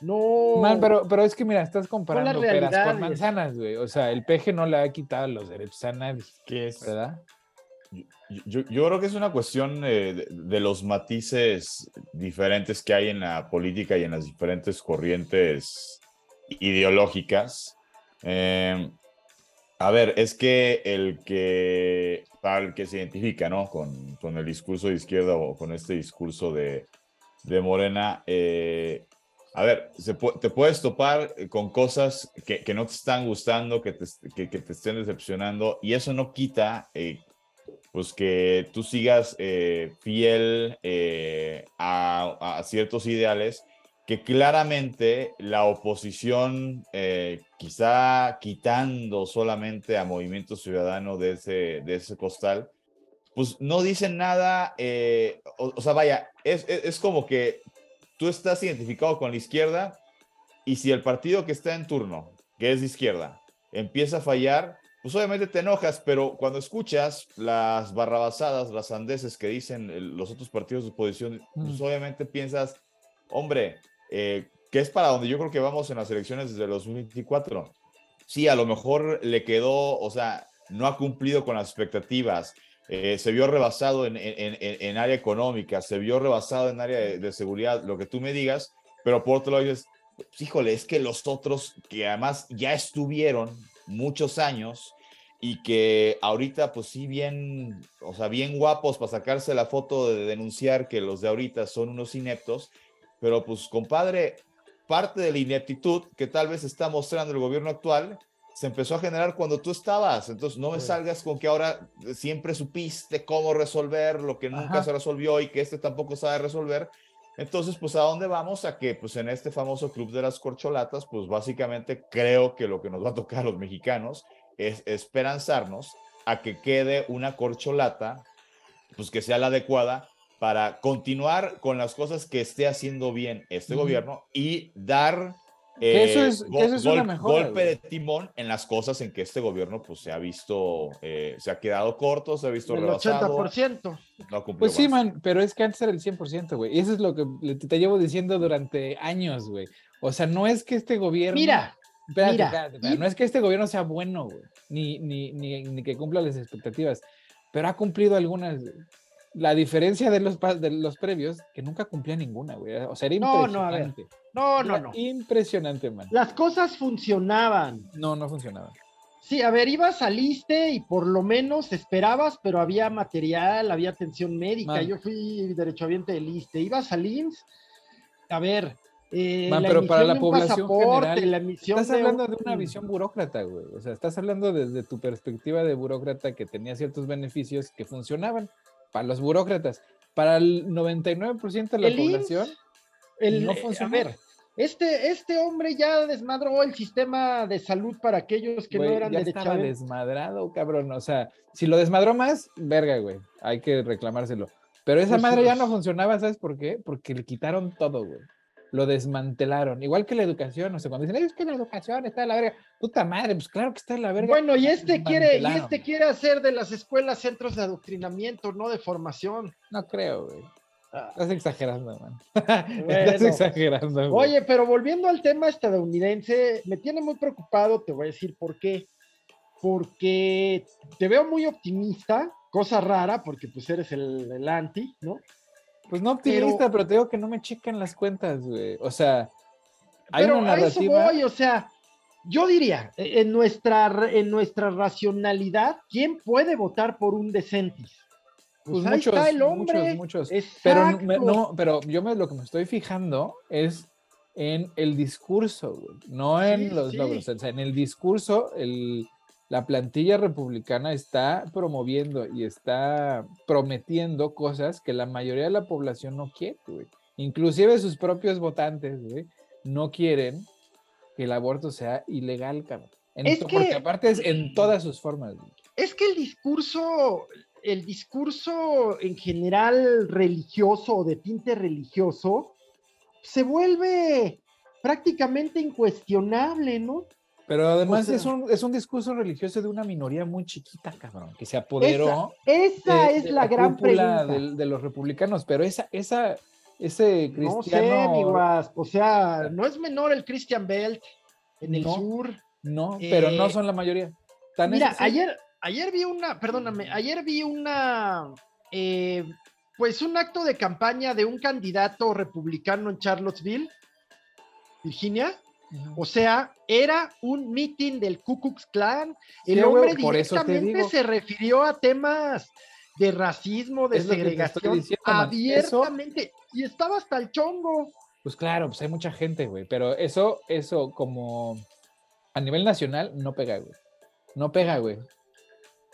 [SPEAKER 1] No.
[SPEAKER 2] Man, pero, pero es que mira, estás comparando peras con manzanas, güey. O sea, el peje no le ha quitado los derechos a nadie. ¿Qué es? ¿Verdad?
[SPEAKER 3] Yo, yo, creo que es una cuestión eh, de, los matices diferentes que hay en la política y en las diferentes corrientes ideológicas. Eh, a ver, es que el que, tal que se identifica, ¿no? Con, con, el discurso de izquierda o con este discurso de, de Morena, eh, a ver, te puedes topar con cosas que, no te están gustando, que te, que, te estén decepcionando, y eso no quita, eh, pues, que tú sigas fiel a, ciertos ideales que claramente la oposición, eh, quizá quitando solamente a Movimiento Ciudadano de ese, de ese costal, pues no dicen nada, eh, o, sea, vaya, es, es, como que tú estás identificado con la izquierda y si el partido que está en turno, que es de izquierda, empieza a fallar, pues obviamente te enojas, pero cuando escuchas las barrabasadas, las andeses que dicen los otros partidos de oposición, pues mm. obviamente piensas, hombre, eh, que es para donde yo creo que vamos en las elecciones desde los 2024. Sí, a lo mejor le quedó, o sea, no ha cumplido con las expectativas, eh, se vio rebasado en, en, en, área económica, se vio rebasado en área de, seguridad, lo que tú me digas, pero por otro lado dices, híjole, es que los otros que además ya estuvieron muchos años y que ahorita pues sí bien, o sea, bien guapos para sacarse la foto de denunciar que los de ahorita son unos ineptos, pero pues compadre, parte de la ineptitud que tal vez está mostrando el gobierno actual se empezó a generar cuando tú estabas. Entonces no me salgas con que ahora siempre supiste cómo resolver lo que nunca se resolvió y que este tampoco sabe resolver. Entonces, pues a dónde vamos? A que pues en este famoso club de las corcholatas, pues básicamente creo que lo que nos va a tocar a los mexicanos es esperanzarnos a que quede una corcholata, pues que sea la adecuada para continuar con las cosas que esté haciendo bien este gobierno y dar
[SPEAKER 2] eso es,
[SPEAKER 3] golpe de timón en las cosas en que este gobierno pues se ha visto, eh, se ha quedado corto, se ha visto
[SPEAKER 1] el 80%.
[SPEAKER 2] pues sí, man, pero es que antes era el 100%, güey. Y eso es lo que te llevo diciendo durante años, güey. O sea, no es que este gobierno...
[SPEAKER 1] Mira,
[SPEAKER 2] no es que este gobierno sea bueno, güey, ni, ni, ni, ni que cumpla las expectativas, pero ha cumplido algunas la diferencia de los, de los previos, que nunca cumplía ninguna, güey. O sea, era impresionante.
[SPEAKER 1] No, no, no,
[SPEAKER 2] Impresionante, man.
[SPEAKER 1] Las cosas funcionaban.
[SPEAKER 2] No, no funcionaban.
[SPEAKER 1] Sí, a ver, ibas al ISTE y por lo menos esperabas, pero había material, había atención médica. Yo fui derechohabiente del ISTE. Ibas al IMSS, a ver,
[SPEAKER 2] eh, pero para la población general, estás hablando de, una visión burócrata, güey. O sea, estás hablando desde tu perspectiva de burócrata que tenía ciertos beneficios que funcionaban para los burócratas. Para el 99% de la población,
[SPEAKER 1] el, no eh, funciona. A ver, este, este hombre ya desmadró el sistema de salud para aquellos que no eran
[SPEAKER 2] ya estaba desmadrado, cabrón. O sea, si lo desmadró más, verga, güey. Hay que reclamárselo. Pero esa pues madre ya no funcionaba, ¿sabes por qué? Porque le quitaron todo, güey lo desmantelaron. Igual que la educación, no sé, cuando dicen, es que la educación está en la verga. Puta madre, pues claro que está en la verga.
[SPEAKER 1] Bueno, y este quiere, y este quiere hacer de las escuelas centros de adoctrinamiento, no de formación.
[SPEAKER 2] No creo, güey. Ah. Estás exagerando, man. Estás exagerando.
[SPEAKER 1] Oye, pero volviendo al tema estadounidense, me tiene muy preocupado, te voy a decir por qué. Porque te veo muy optimista, cosa rara porque pues eres el, el anti, ¿no?
[SPEAKER 2] Pues no optimista, pero, te digo que no me checan las cuentas, güey. O sea,
[SPEAKER 1] hay pero una narrativa. A eso voy, o sea, yo diría, e, en nuestra, en nuestra racionalidad, ¿quién puede votar por un Decentis?
[SPEAKER 2] Pues, pues muchos, está el hombre. Muchos, muchos. Pero, no, pero yo me, lo que me estoy fijando es en el discurso, güey, no en los logros. O sea, en el discurso, el, la plantilla republicana está promoviendo y está prometiendo cosas que la mayoría de la población no quiere, güey. Inclusive sus propios votantes, güey, no quieren que el aborto sea ilegal, cabrón. porque aparte es en todas sus formas. Güey.
[SPEAKER 1] Es que el discurso, el discurso en general religioso o de tinte religioso se vuelve prácticamente incuestionable, ¿no?
[SPEAKER 2] Pero además es, un, es un discurso religioso de una minoría muy chiquita, cabrón, que se apoderó.
[SPEAKER 1] Esa, es la, gran pregunta.
[SPEAKER 2] De, los republicanos, pero esa, esa, ese cristiano.
[SPEAKER 1] No sé, guas, o sea, no es menor el Christian Belt en el sur.
[SPEAKER 2] No, pero no eh, son la mayoría.
[SPEAKER 1] mira, ayer, ayer vi una, perdóname, ayer vi una, eh, pues un acto de campaña de un candidato republicano en Charlottesville, Virginia o sea, era un meeting del Ku Klux Klan. El hombre directamente se refirió a temas de racismo, de segregación, abiertamente. Y estaba hasta el chongo.
[SPEAKER 2] Pues claro, pues hay mucha gente, güey. Pero eso, eso como a nivel nacional no pega, güey. No pega, güey.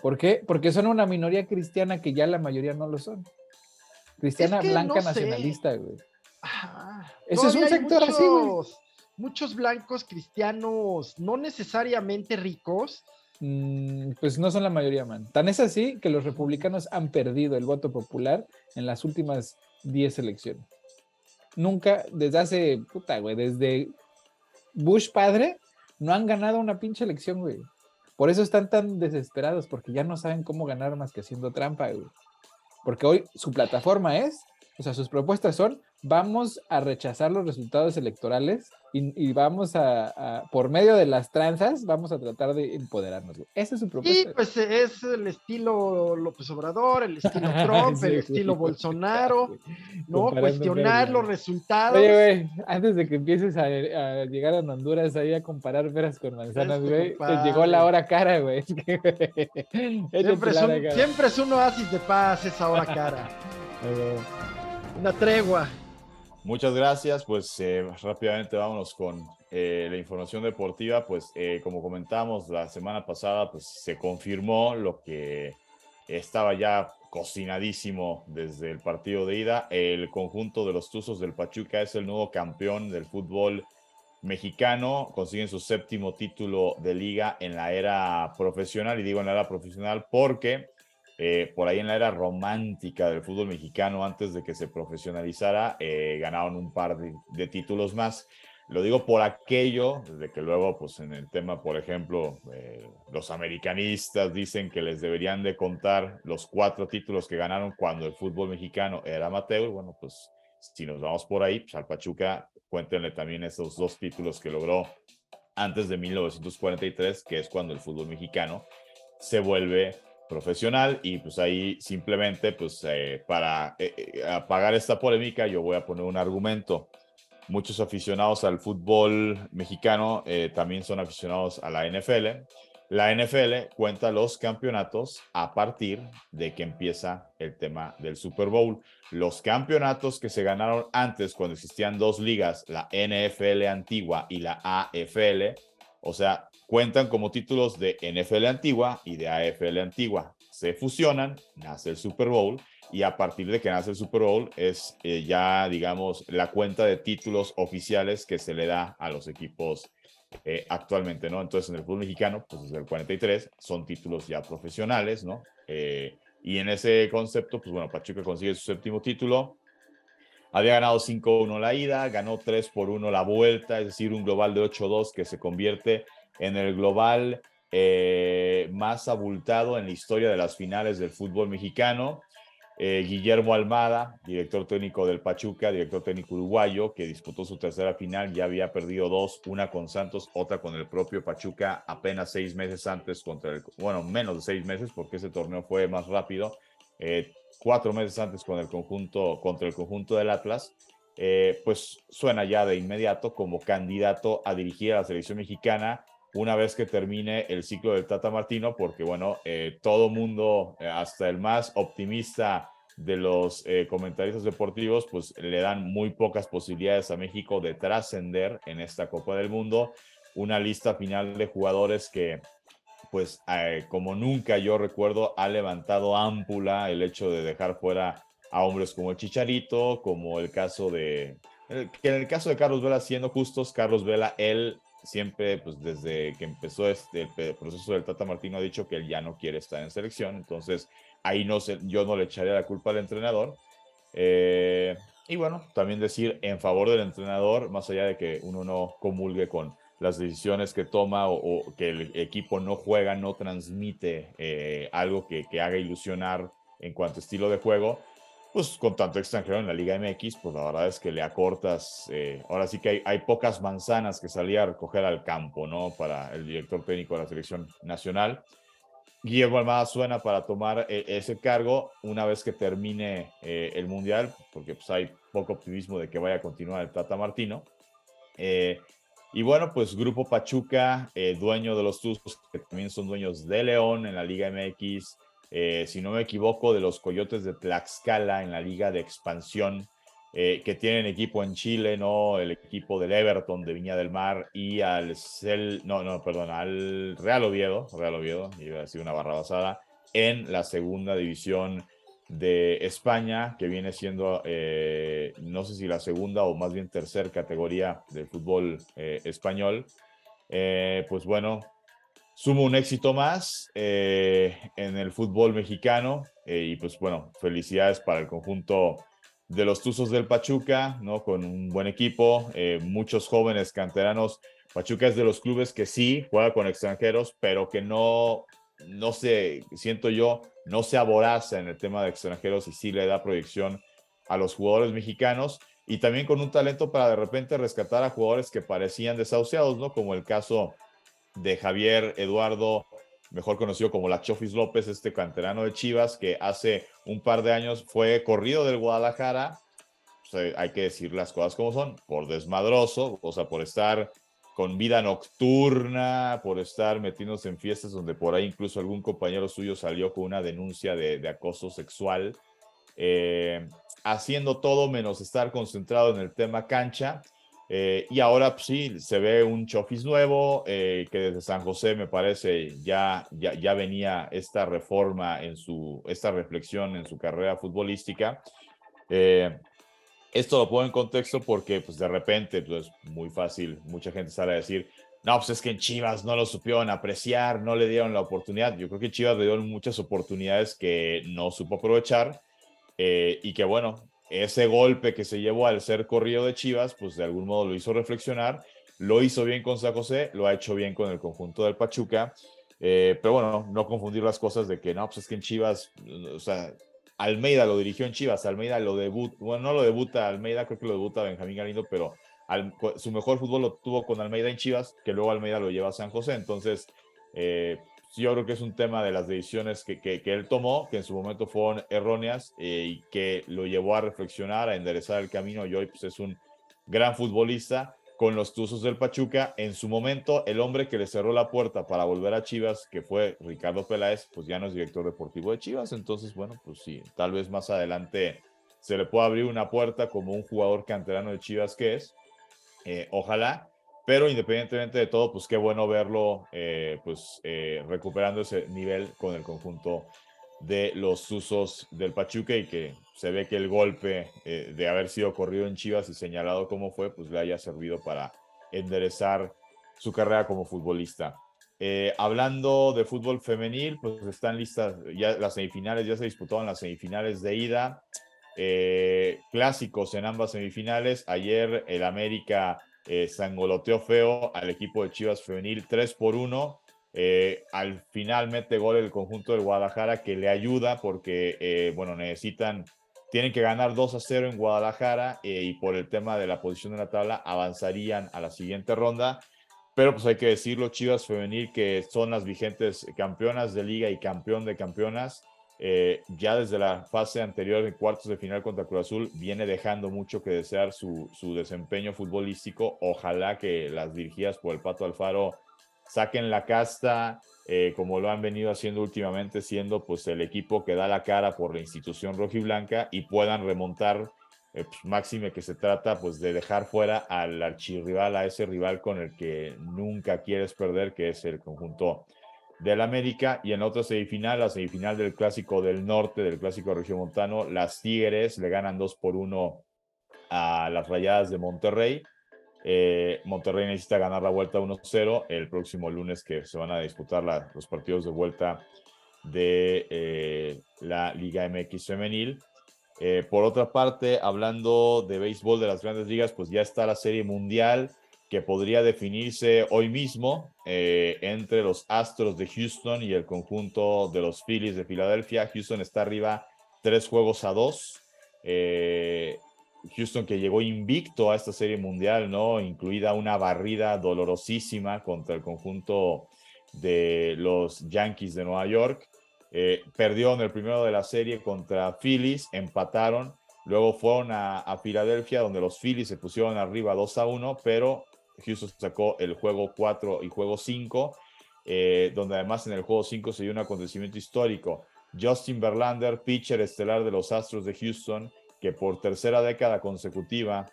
[SPEAKER 2] ¿Por qué? Porque son una minoría cristiana que ya la mayoría no lo son. Cristiana blanca nacionalista, güey. Ese es un sector así, güey
[SPEAKER 1] muchos blancos cristianos no necesariamente ricos.
[SPEAKER 2] Mm, pues no son la mayoría, man. Tan es así que los republicanos han perdido el voto popular en las últimas 10 elecciones. Nunca, desde hace, puta, güey, desde Bush padre, no han ganado una pinche elección, güey. Por eso están tan desesperados, porque ya no saben cómo ganar más que haciendo trampa, güey. Porque hoy su plataforma es, o sea, sus propuestas son, vamos a rechazar los resultados electorales y, vamos a, por medio de las tranzas, vamos a tratar de empoderarnos. Ese es su propuesta.
[SPEAKER 1] Sí, pues es el estilo López Obrador, el estilo Trump, el estilo Bolsonaro, ¿no? Cuestionar los resultados.
[SPEAKER 2] Oye, güey, antes de que empieces a, llegar a Honduras ahí a comparar veras con manzanas, güey, te llegó la hora cara, güey.
[SPEAKER 1] siempre, es un, siempre es un oasis de paz esa hora cara. Una tregua.
[SPEAKER 3] Muchas gracias. Pues eh, rápidamente vámonos con eh, la información deportiva. Pues eh, como comentamos la semana pasada, pues se confirmó lo que estaba ya cocinadísimo desde el partido de ida. El conjunto de los Tuzos del Pachuca es el nuevo campeón del fútbol mexicano. Consiguen su séptimo título de liga en la era profesional. Y digo en la era profesional porque eh, por ahí en la era romántica del fútbol mexicano, antes de que se profesionalizara, eh, ganaron un par de, títulos más. Lo digo por aquello, de que luego, pues en el tema, por ejemplo, eh, los americanistas dicen que les deberían de contar los cuatro títulos que ganaron cuando el fútbol mexicano era amateur. Bueno, pues si nos vamos por ahí, pues al cuéntenle también esos dos títulos que logró antes de 1943, que es cuando el fútbol mexicano se vuelve profesional y pues ahí simplemente pues eh, para eh, eh, apagar esta polémica yo voy a poner un argumento. Muchos aficionados al fútbol mexicano también son aficionados a la NFL. La NFL cuenta los campeonatos a partir de que empieza el tema del Super Bowl. Los campeonatos que se ganaron antes cuando existían dos ligas, la NFL antigua y la AFL, o sea, cuentan como títulos de NFL antigua y de AFL antigua. Se fusionan, nace el Super Bowl y a partir de que nace el Super Bowl es eh, ya, digamos, la cuenta de títulos oficiales que se le da a los equipos eh, actualmente, ¿no? Entonces, en el fútbol mexicano, pues desde el 43 son títulos ya profesionales, ¿no? Eh, y en ese concepto, pues bueno, Pachuca consigue su séptimo título. Había ganado 5-1 la ida, ganó 3 por 1 la vuelta, es decir, un global de 8-2 que se convierte en el global eh, más abultado en la historia de las finales del fútbol mexicano. Eh, Guillermo Almada, director técnico del Pachuca, director técnico uruguayo, que disputó su tercera final, ya había perdido dos, una con Santos, otra con el propio Pachuca, apenas seis meses antes contra el, bueno, menos de seis meses, porque ese torneo fue más rápido, eh, cuatro meses antes con el conjunto, contra el conjunto del Atlas, pues suena ya de inmediato como candidato a dirigir a la selección mexicana una vez que termine el ciclo del Tata Martino, porque bueno, eh, todo mundo, eh, hasta el más optimista de los eh, comentaristas deportivos, pues le dan muy pocas posibilidades a México de trascender en esta Copa del Mundo. Una lista final de jugadores que, pues como nunca yo recuerdo, ha levantado ámpula el hecho de dejar fuera a hombres como Chicharito, como el caso de, que en el caso de Carlos Vela, siendo justos, Carlos Vela, él siempre, pues desde que empezó este proceso del Tata Martino, ha dicho que él ya no quiere estar en selección. Entonces, ahí no sé, yo no le echaría la culpa al entrenador. Eh, y bueno, también decir en favor del entrenador, más allá de que uno no comulgue con las decisiones que toma o, que el equipo no juega, no transmite eh, algo que, que haga ilusionar en cuanto a estilo de juego, pues con tanto extranjero en la Liga MX, pues la verdad es que le acortas, eh, ahora sí que hay, hay, pocas manzanas que salía a recoger al campo, ¿no? Para el director técnico de la selección nacional. Guillermo Almada suena para tomar eh, ese cargo una vez que termine eh, el Mundial, porque pues hay poco optimismo de que vaya a continuar el Tata Martino. y bueno, pues Grupo Pachuca, dueño de los Tuzos, que también son dueños de León en la Liga MX, eh, si no me equivoco, de los Coyotes de Tlaxcala en la Liga de Expansión, eh, que tienen equipo en Chile, ¿no? El equipo del Everton de Viña del Mar y al Cel, no, no, perdón, al Real Oviedo, Real Oviedo, iba a decir una barra basada, en la segunda división de España, que viene siendo, eh, no sé si la segunda o más bien tercera categoría del fútbol español. pues bueno, sumo un éxito más eh, en el fútbol mexicano eh, y pues bueno, felicidades para el conjunto de los Tuzos del Pachuca, ¿no? Con un buen equipo, eh, muchos jóvenes canteranos. Pachuca es de los clubes que sí juega con extranjeros, pero que no, no se, siento yo, no se aboraza en el tema de extranjeros y sí le da proyección a los jugadores mexicanos y también con un talento para de repente rescatar a jugadores que parecían desahuciados, ¿no? Como el caso de Javier Eduardo, mejor conocido como la Chofis López, este canterano de Chivas, que hace un par de años fue corrido del Guadalajara. hay que decir las cosas como son, por desmadroso, o sea, por estar con vida nocturna, por estar metiéndose en fiestas donde por ahí incluso algún compañero suyo salió con una denuncia de, acoso sexual, eh, haciendo todo menos estar concentrado en el tema cancha eh, y ahora pues, sí, se ve un Chofis nuevo, eh, que desde San José me parece ya, ya, venía esta reforma en su, esta reflexión en su carrera futbolística. Eh, esto lo pongo en contexto porque pues de repente, pues muy fácil, mucha gente sale a decir, no, pues es que en Chivas no lo supieron apreciar, no le dieron la oportunidad. Yo creo que Chivas le dieron muchas oportunidades que no supo aprovechar y que bueno, ese golpe que se llevó al ser corrido de Chivas, pues de algún modo lo hizo reflexionar. Lo hizo bien con San José, lo ha hecho bien con el conjunto del Pachuca. Eh, pero bueno, no confundir las cosas de que no, pues es que en Chivas, o sea, Almeida lo dirigió en Chivas, Almeida lo debuta, bueno, no lo debuta Almeida, creo que lo debuta Benjamín Galindo, pero su mejor fútbol lo tuvo con Almeida en Chivas, que luego Almeida lo lleva a San José. Entonces, eh, yo creo que es un tema de las decisiones que, que, él tomó, que en su momento fueron erróneas eh, y que lo llevó a reflexionar, a enderezar el camino y hoy pues, es un gran futbolista con los Tuzos del Pachuca. En su momento, el hombre que le cerró la puerta para volver a Chivas, que fue Ricardo Peláez, pues ya no es director deportivo de Chivas. Entonces, bueno, pues sí, tal vez más adelante se le pueda abrir una puerta como un jugador canterano de Chivas que es. Eh, ojalá. Pero independientemente de todo, pues qué bueno verlo eh, pues, eh, recuperando ese nivel con el conjunto de los usos del Pachuca y que se ve que el golpe eh, de haber sido corrido en Chivas y señalado como fue, pues le haya servido para enderezar su carrera como futbolista. hablando de fútbol femenil, pues están listas ya las semifinales, ya se disputaron las semifinales de ida. clásicos en ambas semifinales. Ayer el América eh, sangoloteó feo al equipo de Chivas Femenil 3 por 1. Eh, al final mete gol el conjunto del Guadalajara que le ayuda porque, eh, bueno, necesitan, tienen que ganar 2 a 0 en Guadalajara eh, y por el tema de la posición de la tabla avanzarían a la siguiente ronda. Pero pues hay que decirlo, Chivas Femenil, que son las vigentes campeonas de liga y campeón de campeonas, ya desde la fase anterior en cuartos de final contra Cruz Azul, viene dejando mucho que desear su, su desempeño futbolístico. Ojalá que las dirigidas por el Pato Alfaro saquen la casta, eh, como lo han venido haciendo últimamente, siendo pues el equipo que da la cara por la institución rojiblanca y puedan remontar, eh, pues, máxime que se trata pues de dejar fuera al archirrival, a ese rival con el que nunca quieres perder, que es el conjunto del América. Y en otra semifinal, la semifinal del Clásico del Norte, del Clásico Regiomontano, las Tigres le ganan 2 por 1 a las Rayadas de Monterrey eh, Monterrey necesita ganar la vuelta 1-0 el próximo lunes que se van a disputar los partidos de vuelta de eh, la Liga MX femenil. Eh, por otra parte, hablando de béisbol de las grandes ligas, pues ya está la serie mundial que podría definirse hoy mismo entre los Astros de Houston y el conjunto de los Phillies de Filadelfia. Houston está arriba tres juegos a dos. Houston que llegó invicto a esta serie mundial, ¿no? Incluida una barrida dolorosísima contra el conjunto de los Yankees de Nueva York. Eh, perdió en el primero de la serie contra Phillies, empataron. Luego fueron a, Filadelfia, donde los Phillies se pusieron arriba 2 a 1, pero Houston sacó el juego 4 y juego 5, eh, donde además en el juego 5 se dio un acontecimiento histórico. Justin Verlander, pitcher estelar de los Astros de Houston, que por tercera década consecutiva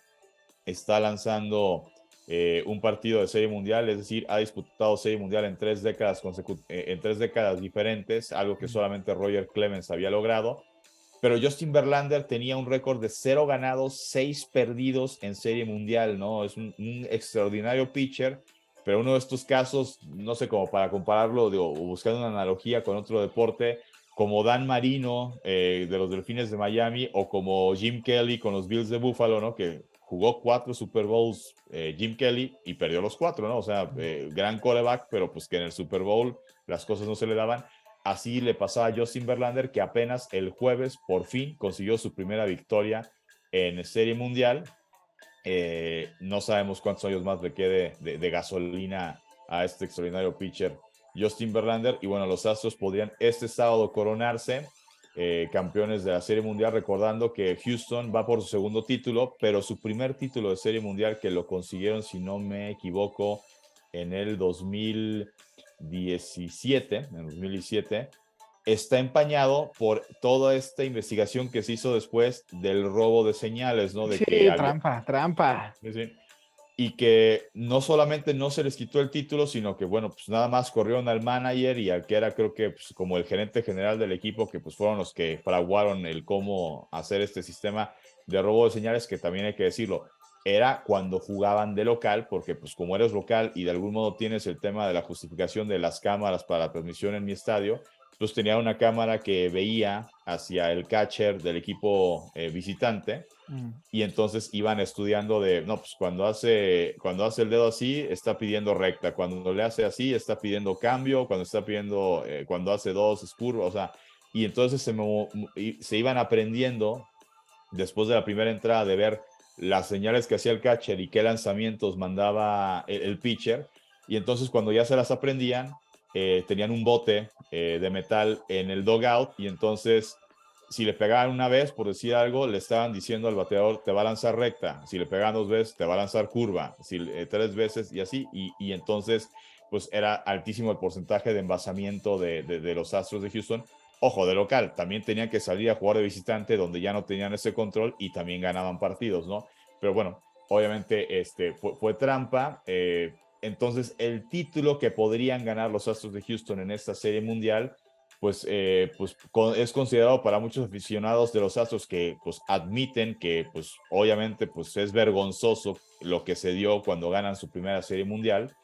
[SPEAKER 3] está lanzando eh, un partido de serie mundial, es decir, ha disputado serie mundial en tres décadas, eh, en tres décadas diferentes, algo que solamente Roger Clemens había logrado. Pero Justin Verlander tenía un récord de cero ganados, seis perdidos en serie mundial, ¿no? Es un, extraordinario pitcher, pero uno de estos casos, no sé cómo para compararlo o buscar una analogía con otro deporte, como Dan Marino eh, de los Delfines de Miami o como Jim Kelly con los Bills de Buffalo, ¿no? Que jugó cuatro Super Bowls eh, Jim Kelly y perdió los cuatro, ¿no? O sea, eh, gran coreback, pero pues que en el Super Bowl las cosas no se le daban. Así le pasaba a Justin Verlander, que apenas el jueves por fin consiguió su primera victoria en Serie Mundial. no sabemos cuántos años más le quede de gasolina a este extraordinario pitcher Justin Verlander. Y bueno, los Astros podrían este sábado coronarse eh, campeones de la Serie Mundial, recordando que Houston va por su segundo título, pero su primer título de Serie Mundial que lo consiguieron, si no me equivoco, en el 2017, en 2017, está empañado por toda esta investigación que se hizo después del robo de señales, ¿no? De
[SPEAKER 2] sí, que trampa, trampa.
[SPEAKER 3] Y que no solamente no se les quitó el título, sino que, bueno, pues nada más corrieron al manager y al que era, creo que, pues, como el gerente general del equipo, que pues fueron los que fraguaron el cómo hacer este sistema de robo de señales, que también hay que decirlo, era cuando jugaban de local, porque pues como eres local y de algún modo tienes el tema de la justificación de las cámaras para la transmisión en mi estadio, pues tenía una cámara que veía hacia el catcher del equipo eh, visitante mm. y entonces iban estudiando de, no, pues cuando hace, cuando hace el dedo así, está pidiendo recta, cuando le hace así, está pidiendo cambio, cuando está pidiendo, eh, cuando hace dos, es curva, o sea, y entonces se, se iban aprendiendo después de la primera entrada de ver las señales que hacía el catcher y qué lanzamientos mandaba el pitcher, y entonces cuando ya se las aprendían, eh, tenían un bote eh, de metal en el dogout y entonces si le pegaban una vez, por decir algo, le estaban diciendo al bateador, te va a lanzar recta, si le pegan dos veces, te va a lanzar curva, si eh, tres veces y así, y, entonces pues era altísimo el porcentaje de envasamiento de, de, los Astros de Houston. Ojo, de local, también tenían que salir a jugar de visitante donde ya no tenían ese control y también ganaban partidos, ¿no? Pero bueno, obviamente este, fue, fue trampa, eh, entonces, el título que podrían ganar los Astros de Houston en esta serie mundial, pues, eh, pues es considerado para muchos aficionados de los Astros que pues, admiten que, pues, obviamente, pues es vergonzoso lo que se dio cuando ganan su primera serie mundial,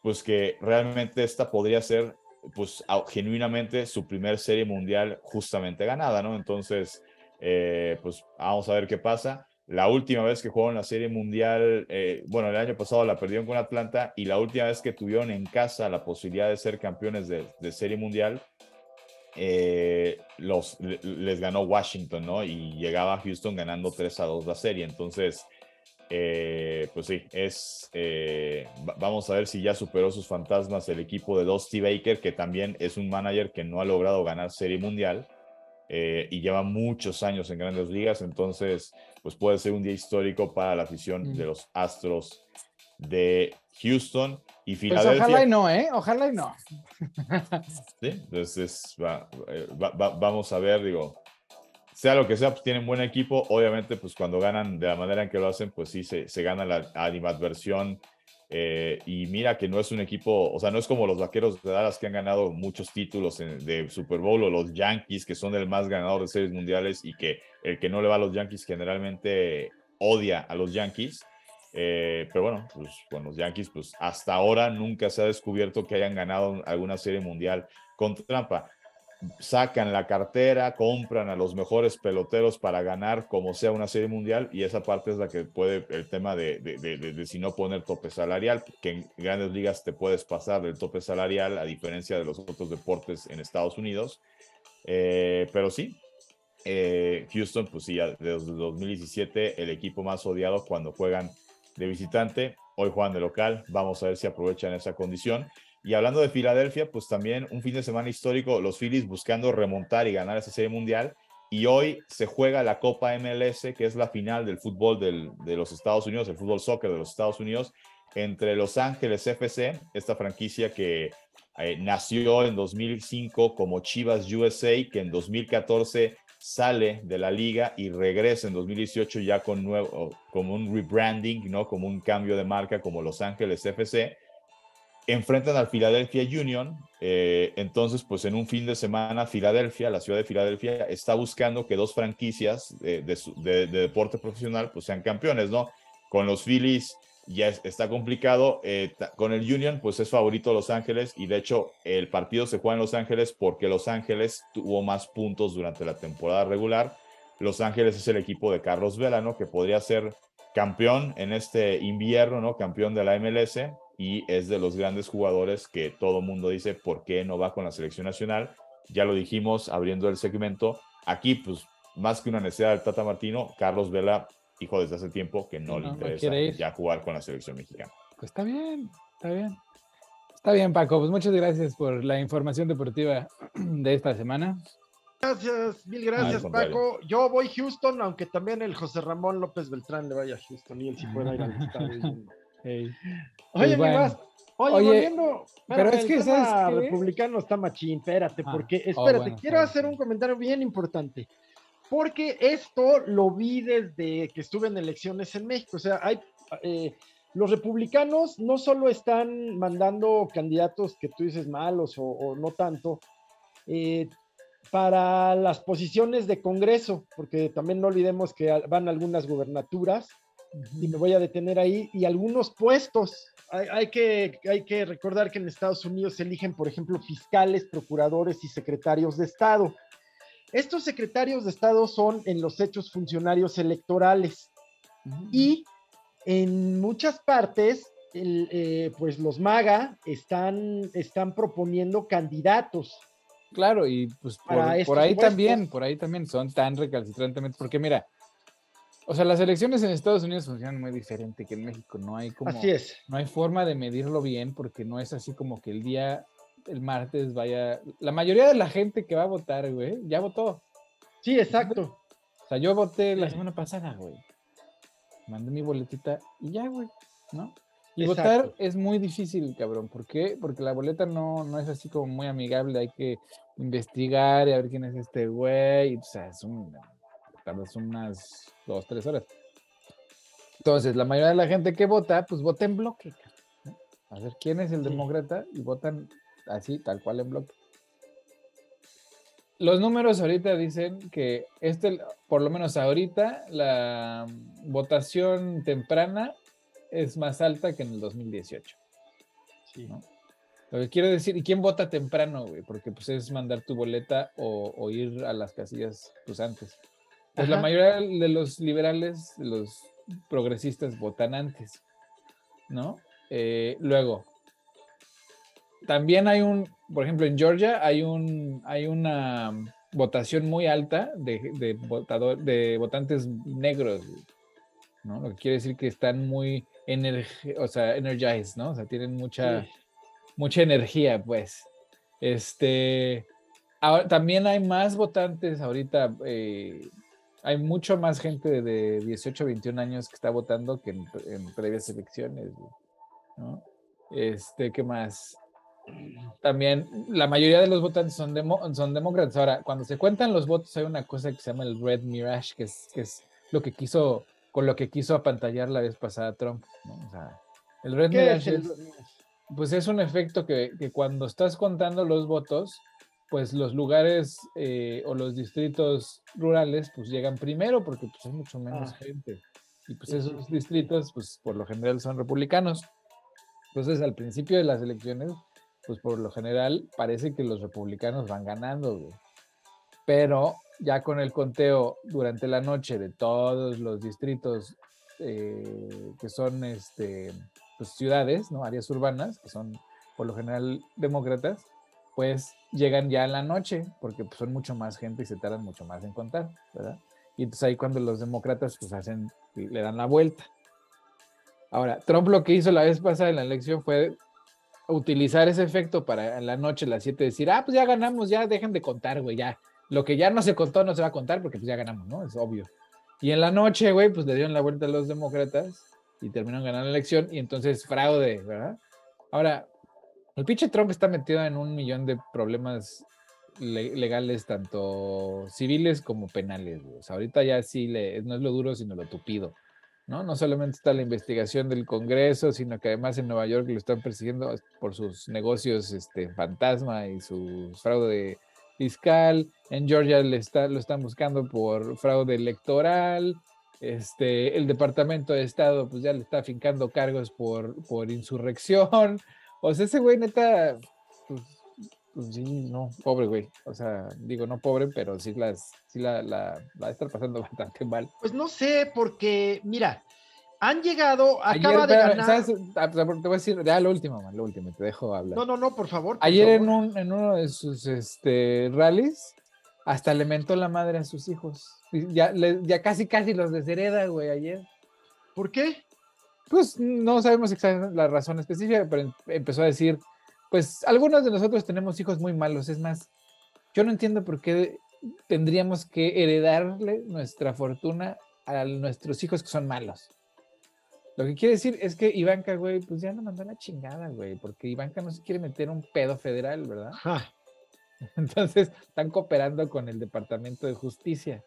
[SPEAKER 3] pues que realmente esta podría ser, pues, genuinamente su primera serie mundial justamente ganada, ¿no? Entonces, eh, pues vamos a ver qué pasa. La última vez que jugaron la Serie Mundial, eh, bueno, el año pasado la perdieron con Atlanta y la última vez que tuvieron en casa la posibilidad de ser campeones de, de Serie Mundial, eh, los, les ganó Washington, ¿no? Y llegaba Houston ganando 3 a 2 la serie. Entonces, eh, pues sí, es. Eh, vamos a ver si ya superó sus fantasmas el equipo de Dusty Baker, que también es un manager que no ha logrado ganar Serie Mundial y lleva muchos años en grandes ligas. Entonces, pues puede ser un día histórico para la afición de los Astros de Houston y Filadelfia.
[SPEAKER 2] Pues ojalá y no, ¿eh? Ojalá y no.
[SPEAKER 3] sí, entonces eh, vamos a ver, digo, sea lo que sea, pues tienen buen equipo. Obviamente, pues cuando ganan de la manera en que lo hacen, pues sí, se, se gana la animadversión. Eh, y mira que no es un equipo, o sea, no es como los vaqueros de Dallas que han ganado muchos títulos de Super Bowl o los Yankees que son el más ganador de series mundiales y que el que no le va a los Yankees generalmente odia a los Yankees. Eh, pero bueno, pues con los Yankees, pues hasta ahora nunca se ha descubierto que hayan ganado alguna serie mundial con trampa. Sacan la cartera, compran a los mejores peloteros para ganar como sea una serie mundial y esa parte es la que puede, el tema de, de, de, si no poner tope salarial, que en grandes ligas te puedes pasar del tope salarial a diferencia de los otros deportes en Estados Unidos. Eh, pero sí, eh, Houston, pues sí, desde 2017 el equipo más odiado cuando juegan de visitante, hoy juegan de local, vamos a ver si aprovechan esa condición. Y hablando de Filadelfia, pues también un fin de semana histórico, los Phillies buscando remontar y ganar esa serie mundial. Y hoy se juega la Copa MLS, que es la final del fútbol de los Estados Unidos, el fútbol soccer de los Estados Unidos, entre Los Ángeles FC, esta franquicia que eh, nació en 2005 como Chivas USA, que en 2014 sale de la liga y regresa en 2018 ya con nuevo, como un rebranding, ¿no? Como un cambio de marca como Los Ángeles FC. Enfrentan al Philadelphia Union. Eh, entonces, pues en un fin de semana, Filadelfia, la ciudad de Filadelfia, está buscando que dos franquicias de, de deporte profesional pues sean campeones, ¿no? Con los Phillies ya está complicado. Eh, con el Union, pues es favorito Los Ángeles y de hecho el partido se juega en Los Ángeles porque Los Ángeles tuvo más puntos durante la temporada regular. Los Ángeles es el equipo de Carlos Vela. Que podría ser campeón en este invierno, ¿no? Campeón de la MLS y es de los grandes jugadores que todo mundo dice por qué no va con la selección nacional. Ya lo dijimos abriendo el segmento. Aquí, pues, más que una necesidad del Tata Martino, Carlos Vela dijo desde hace tiempo que no, le interesa ya jugar con la selección mexicana.
[SPEAKER 2] Pues está bien, está bien. Está bien, Paco. Pues muchas gracias por la información deportiva de esta semana.
[SPEAKER 1] Gracias, mil gracias, Paco. Yo voy a Houston, aunque también el José Ramón López Beltrán le vaya a Houston y él sí puede ir al estadio. Oye, pues Oye, volviendo, pero es que el republicano está machín, espérate, ah, porque, oh, espérate, quiero hacer un comentario bien importante porque esto lo vi desde que estuve en elecciones en México. O sea, hay, eh, los republicanos no solo están mandando candidatos que tú dices malos o, no tanto, eh, para las posiciones de Congreso, porque también no olvidemos que van algunas gubernaturas, y me voy a detener ahí, y algunos puestos. Hay, que, hay que recordar que en Estados Unidos se eligen, por ejemplo, fiscales, procuradores y secretarios de Estado. Estos secretarios de Estado son en los hechos funcionarios electorales y en muchas partes, eh, pues los MAGA están, están proponiendo candidatos.
[SPEAKER 2] Claro, y pues por, ahí también, por ahí también son tan recalcitrantemente, porque mira, o sea, las elecciones en Estados Unidos funcionan muy diferente que en México, no hay como,
[SPEAKER 1] así es.
[SPEAKER 2] no hay forma de medirlo bien, porque no es así como que el día el martes vaya. La mayoría de la gente que va a votar, güey, ya votó.
[SPEAKER 1] Sí, exacto.
[SPEAKER 2] O sea, yo voté la semana pasada, güey. Mandé mi boletita y ya, güey, ¿no? Y votar es muy difícil, cabrón. ¿Por qué? Porque la boleta no, no es así como muy amigable. Hay que investigar y a ver quién es este güey. O sea, es un, tardas unas dos, tres horas. Entonces, la mayoría de la gente que vota, pues vota en bloque. A ver quién es el demócrata y votan así, tal cual en bloque. Los números ahorita dicen que este, por lo menos ahorita, la votación temprana es más alta que en el 2018. Sí. Lo que quiero decir, ¿y quién vota temprano, güey? Porque pues es mandar tu boleta o, ir a las casillas pues antes. Pues la mayoría de los liberales, los progresistas votan antes, ¿no? Eh, luego, también hay un, por ejemplo, en Georgia hay un, hay una votación muy alta de, de, votador, de votantes negros, ¿no? Lo que quiere decir que están muy energi- o sea, energized, ¿no? O sea, tienen mucha,
[SPEAKER 1] Sí.
[SPEAKER 2] mucha energía, pues. Este, ahora, también hay más votantes ahorita, eh, hay mucho más gente de 18 a 21 años que está votando que en, en previas elecciones, ¿no? Este, ¿qué más? También la mayoría de los votantes son, demo- son demócratas. Ahora, cuando se cuentan los votos, hay una cosa que se llama el Red Mirage, que es, que es lo que quiso, con lo que quiso apantallar la vez pasada Trump, ¿no? O sea, el Red
[SPEAKER 1] ¿Qué es
[SPEAKER 2] Mirage
[SPEAKER 1] el-
[SPEAKER 2] es, pues es un efecto que, que cuando estás contando los votos, pues los lugares eh, o los distritos rurales pues llegan primero porque pues hay mucho menos
[SPEAKER 1] Ah.
[SPEAKER 2] gente. Y pues esos distritos pues por lo general son republicanos. Entonces al principio de las elecciones pues por lo general parece que los republicanos van ganando, güey. Pero ya con el conteo durante la noche de todos los distritos eh, que son este, pues, ciudades, ¿no? Áreas urbanas, que son por lo general demócratas, pues llegan ya en la noche, porque pues, son mucho más gente y se tardan mucho más en contar, ¿verdad? Y entonces ahí cuando los demócratas pues hacen, le dan la vuelta. Ahora, Trump lo que hizo la vez pasada en la elección fue utilizar ese efecto para en la noche, las 7, decir, ah, pues ya ganamos, ya dejen de contar, güey, ya. Lo que ya no se contó no se va a contar porque pues ya ganamos, ¿no? Es obvio. Y en la noche, güey, pues le dieron la vuelta a los demócratas y terminaron ganando la elección y entonces fraude, ¿verdad? Ahora, el pinche Trump está metido en un millón de problemas le- legales, tanto civiles como penales. ahorita ya sí le, no es lo duro, sino lo tupido. ¿no? No solamente está la investigación del Congreso, sino que además en Nueva York lo están persiguiendo por sus negocios este, fantasma y su fraude fiscal. En Georgia le está, lo están buscando por fraude electoral. Este, el Departamento de Estado pues ya le está afincando cargos por, por insurrección. O sea, ese güey neta, pues, pues sí, no, pobre güey. O sea, digo, no pobre, pero sí, las, sí la, la, la va a estar pasando bastante mal.
[SPEAKER 1] Pues no sé, porque, mira, han llegado,
[SPEAKER 2] Ayer,
[SPEAKER 1] acaba de ganar.
[SPEAKER 2] ¿sabes? Ah, Te voy a decir, ya lo último, man, lo último, te dejo hablar.
[SPEAKER 1] No, no, no, por favor. por
[SPEAKER 2] Ayer en, un, en uno de sus este, rallies, hasta le mentó la madre a sus hijos. Ya, le- ya casi, casi los deshereda, güey, ayer.
[SPEAKER 1] ¿Por qué?
[SPEAKER 2] Pues no sabemos exactamente la razón específica, pero em- empezó a decir, pues algunos de nosotros tenemos hijos muy malos. Es más, yo no entiendo por qué tendríamos que heredarle nuestra fortuna a nuestros hijos que son malos. Lo que quiere decir es que Ivanka, güey, pues ya no mandó a la chingada, güey, porque Ivanka no se quiere meter un pedo federal, ¿verdad? Entonces están cooperando con el Departamento de Justicia.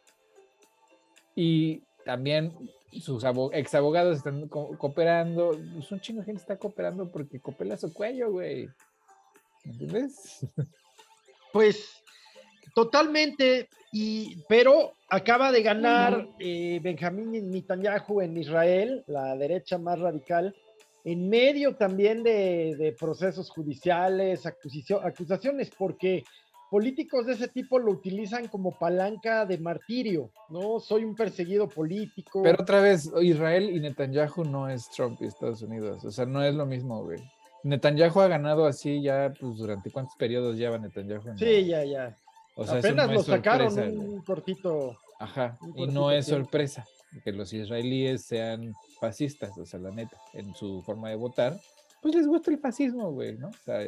[SPEAKER 2] Y también sus abo- ex abogados están co- cooperando. Pues un chingo de gente está cooperando porque copela su cuello, güey. ¿Me entiendes?
[SPEAKER 1] Pues totalmente, y, pero acaba de ganar eh, Benjamín Netanyahu en Israel, la derecha más radical, en medio también de, de procesos judiciales, acusaciones, porque políticos de ese tipo lo utilizan como palanca de martirio, ¿no? Soy un perseguido político.
[SPEAKER 2] Pero otra vez, Israel y Netanyahu no es Trump y Estados Unidos. O sea, no es lo mismo, güey. Netanyahu ha ganado así ya, pues, durante cuántos periodos lleva Netanyahu. en
[SPEAKER 1] sí, ya, ya.
[SPEAKER 2] O sea, eso
[SPEAKER 1] Apenas
[SPEAKER 2] no
[SPEAKER 1] lo sacaron
[SPEAKER 2] sorpresa,
[SPEAKER 1] un, cortito.
[SPEAKER 2] Ajá,
[SPEAKER 1] un
[SPEAKER 2] y no es
[SPEAKER 1] tiempo.
[SPEAKER 2] sorpresa que los israelíes sean fascistas, o sea, la neta, en su forma de votar, pues les gusta el fascismo, güey, ¿no? O sea,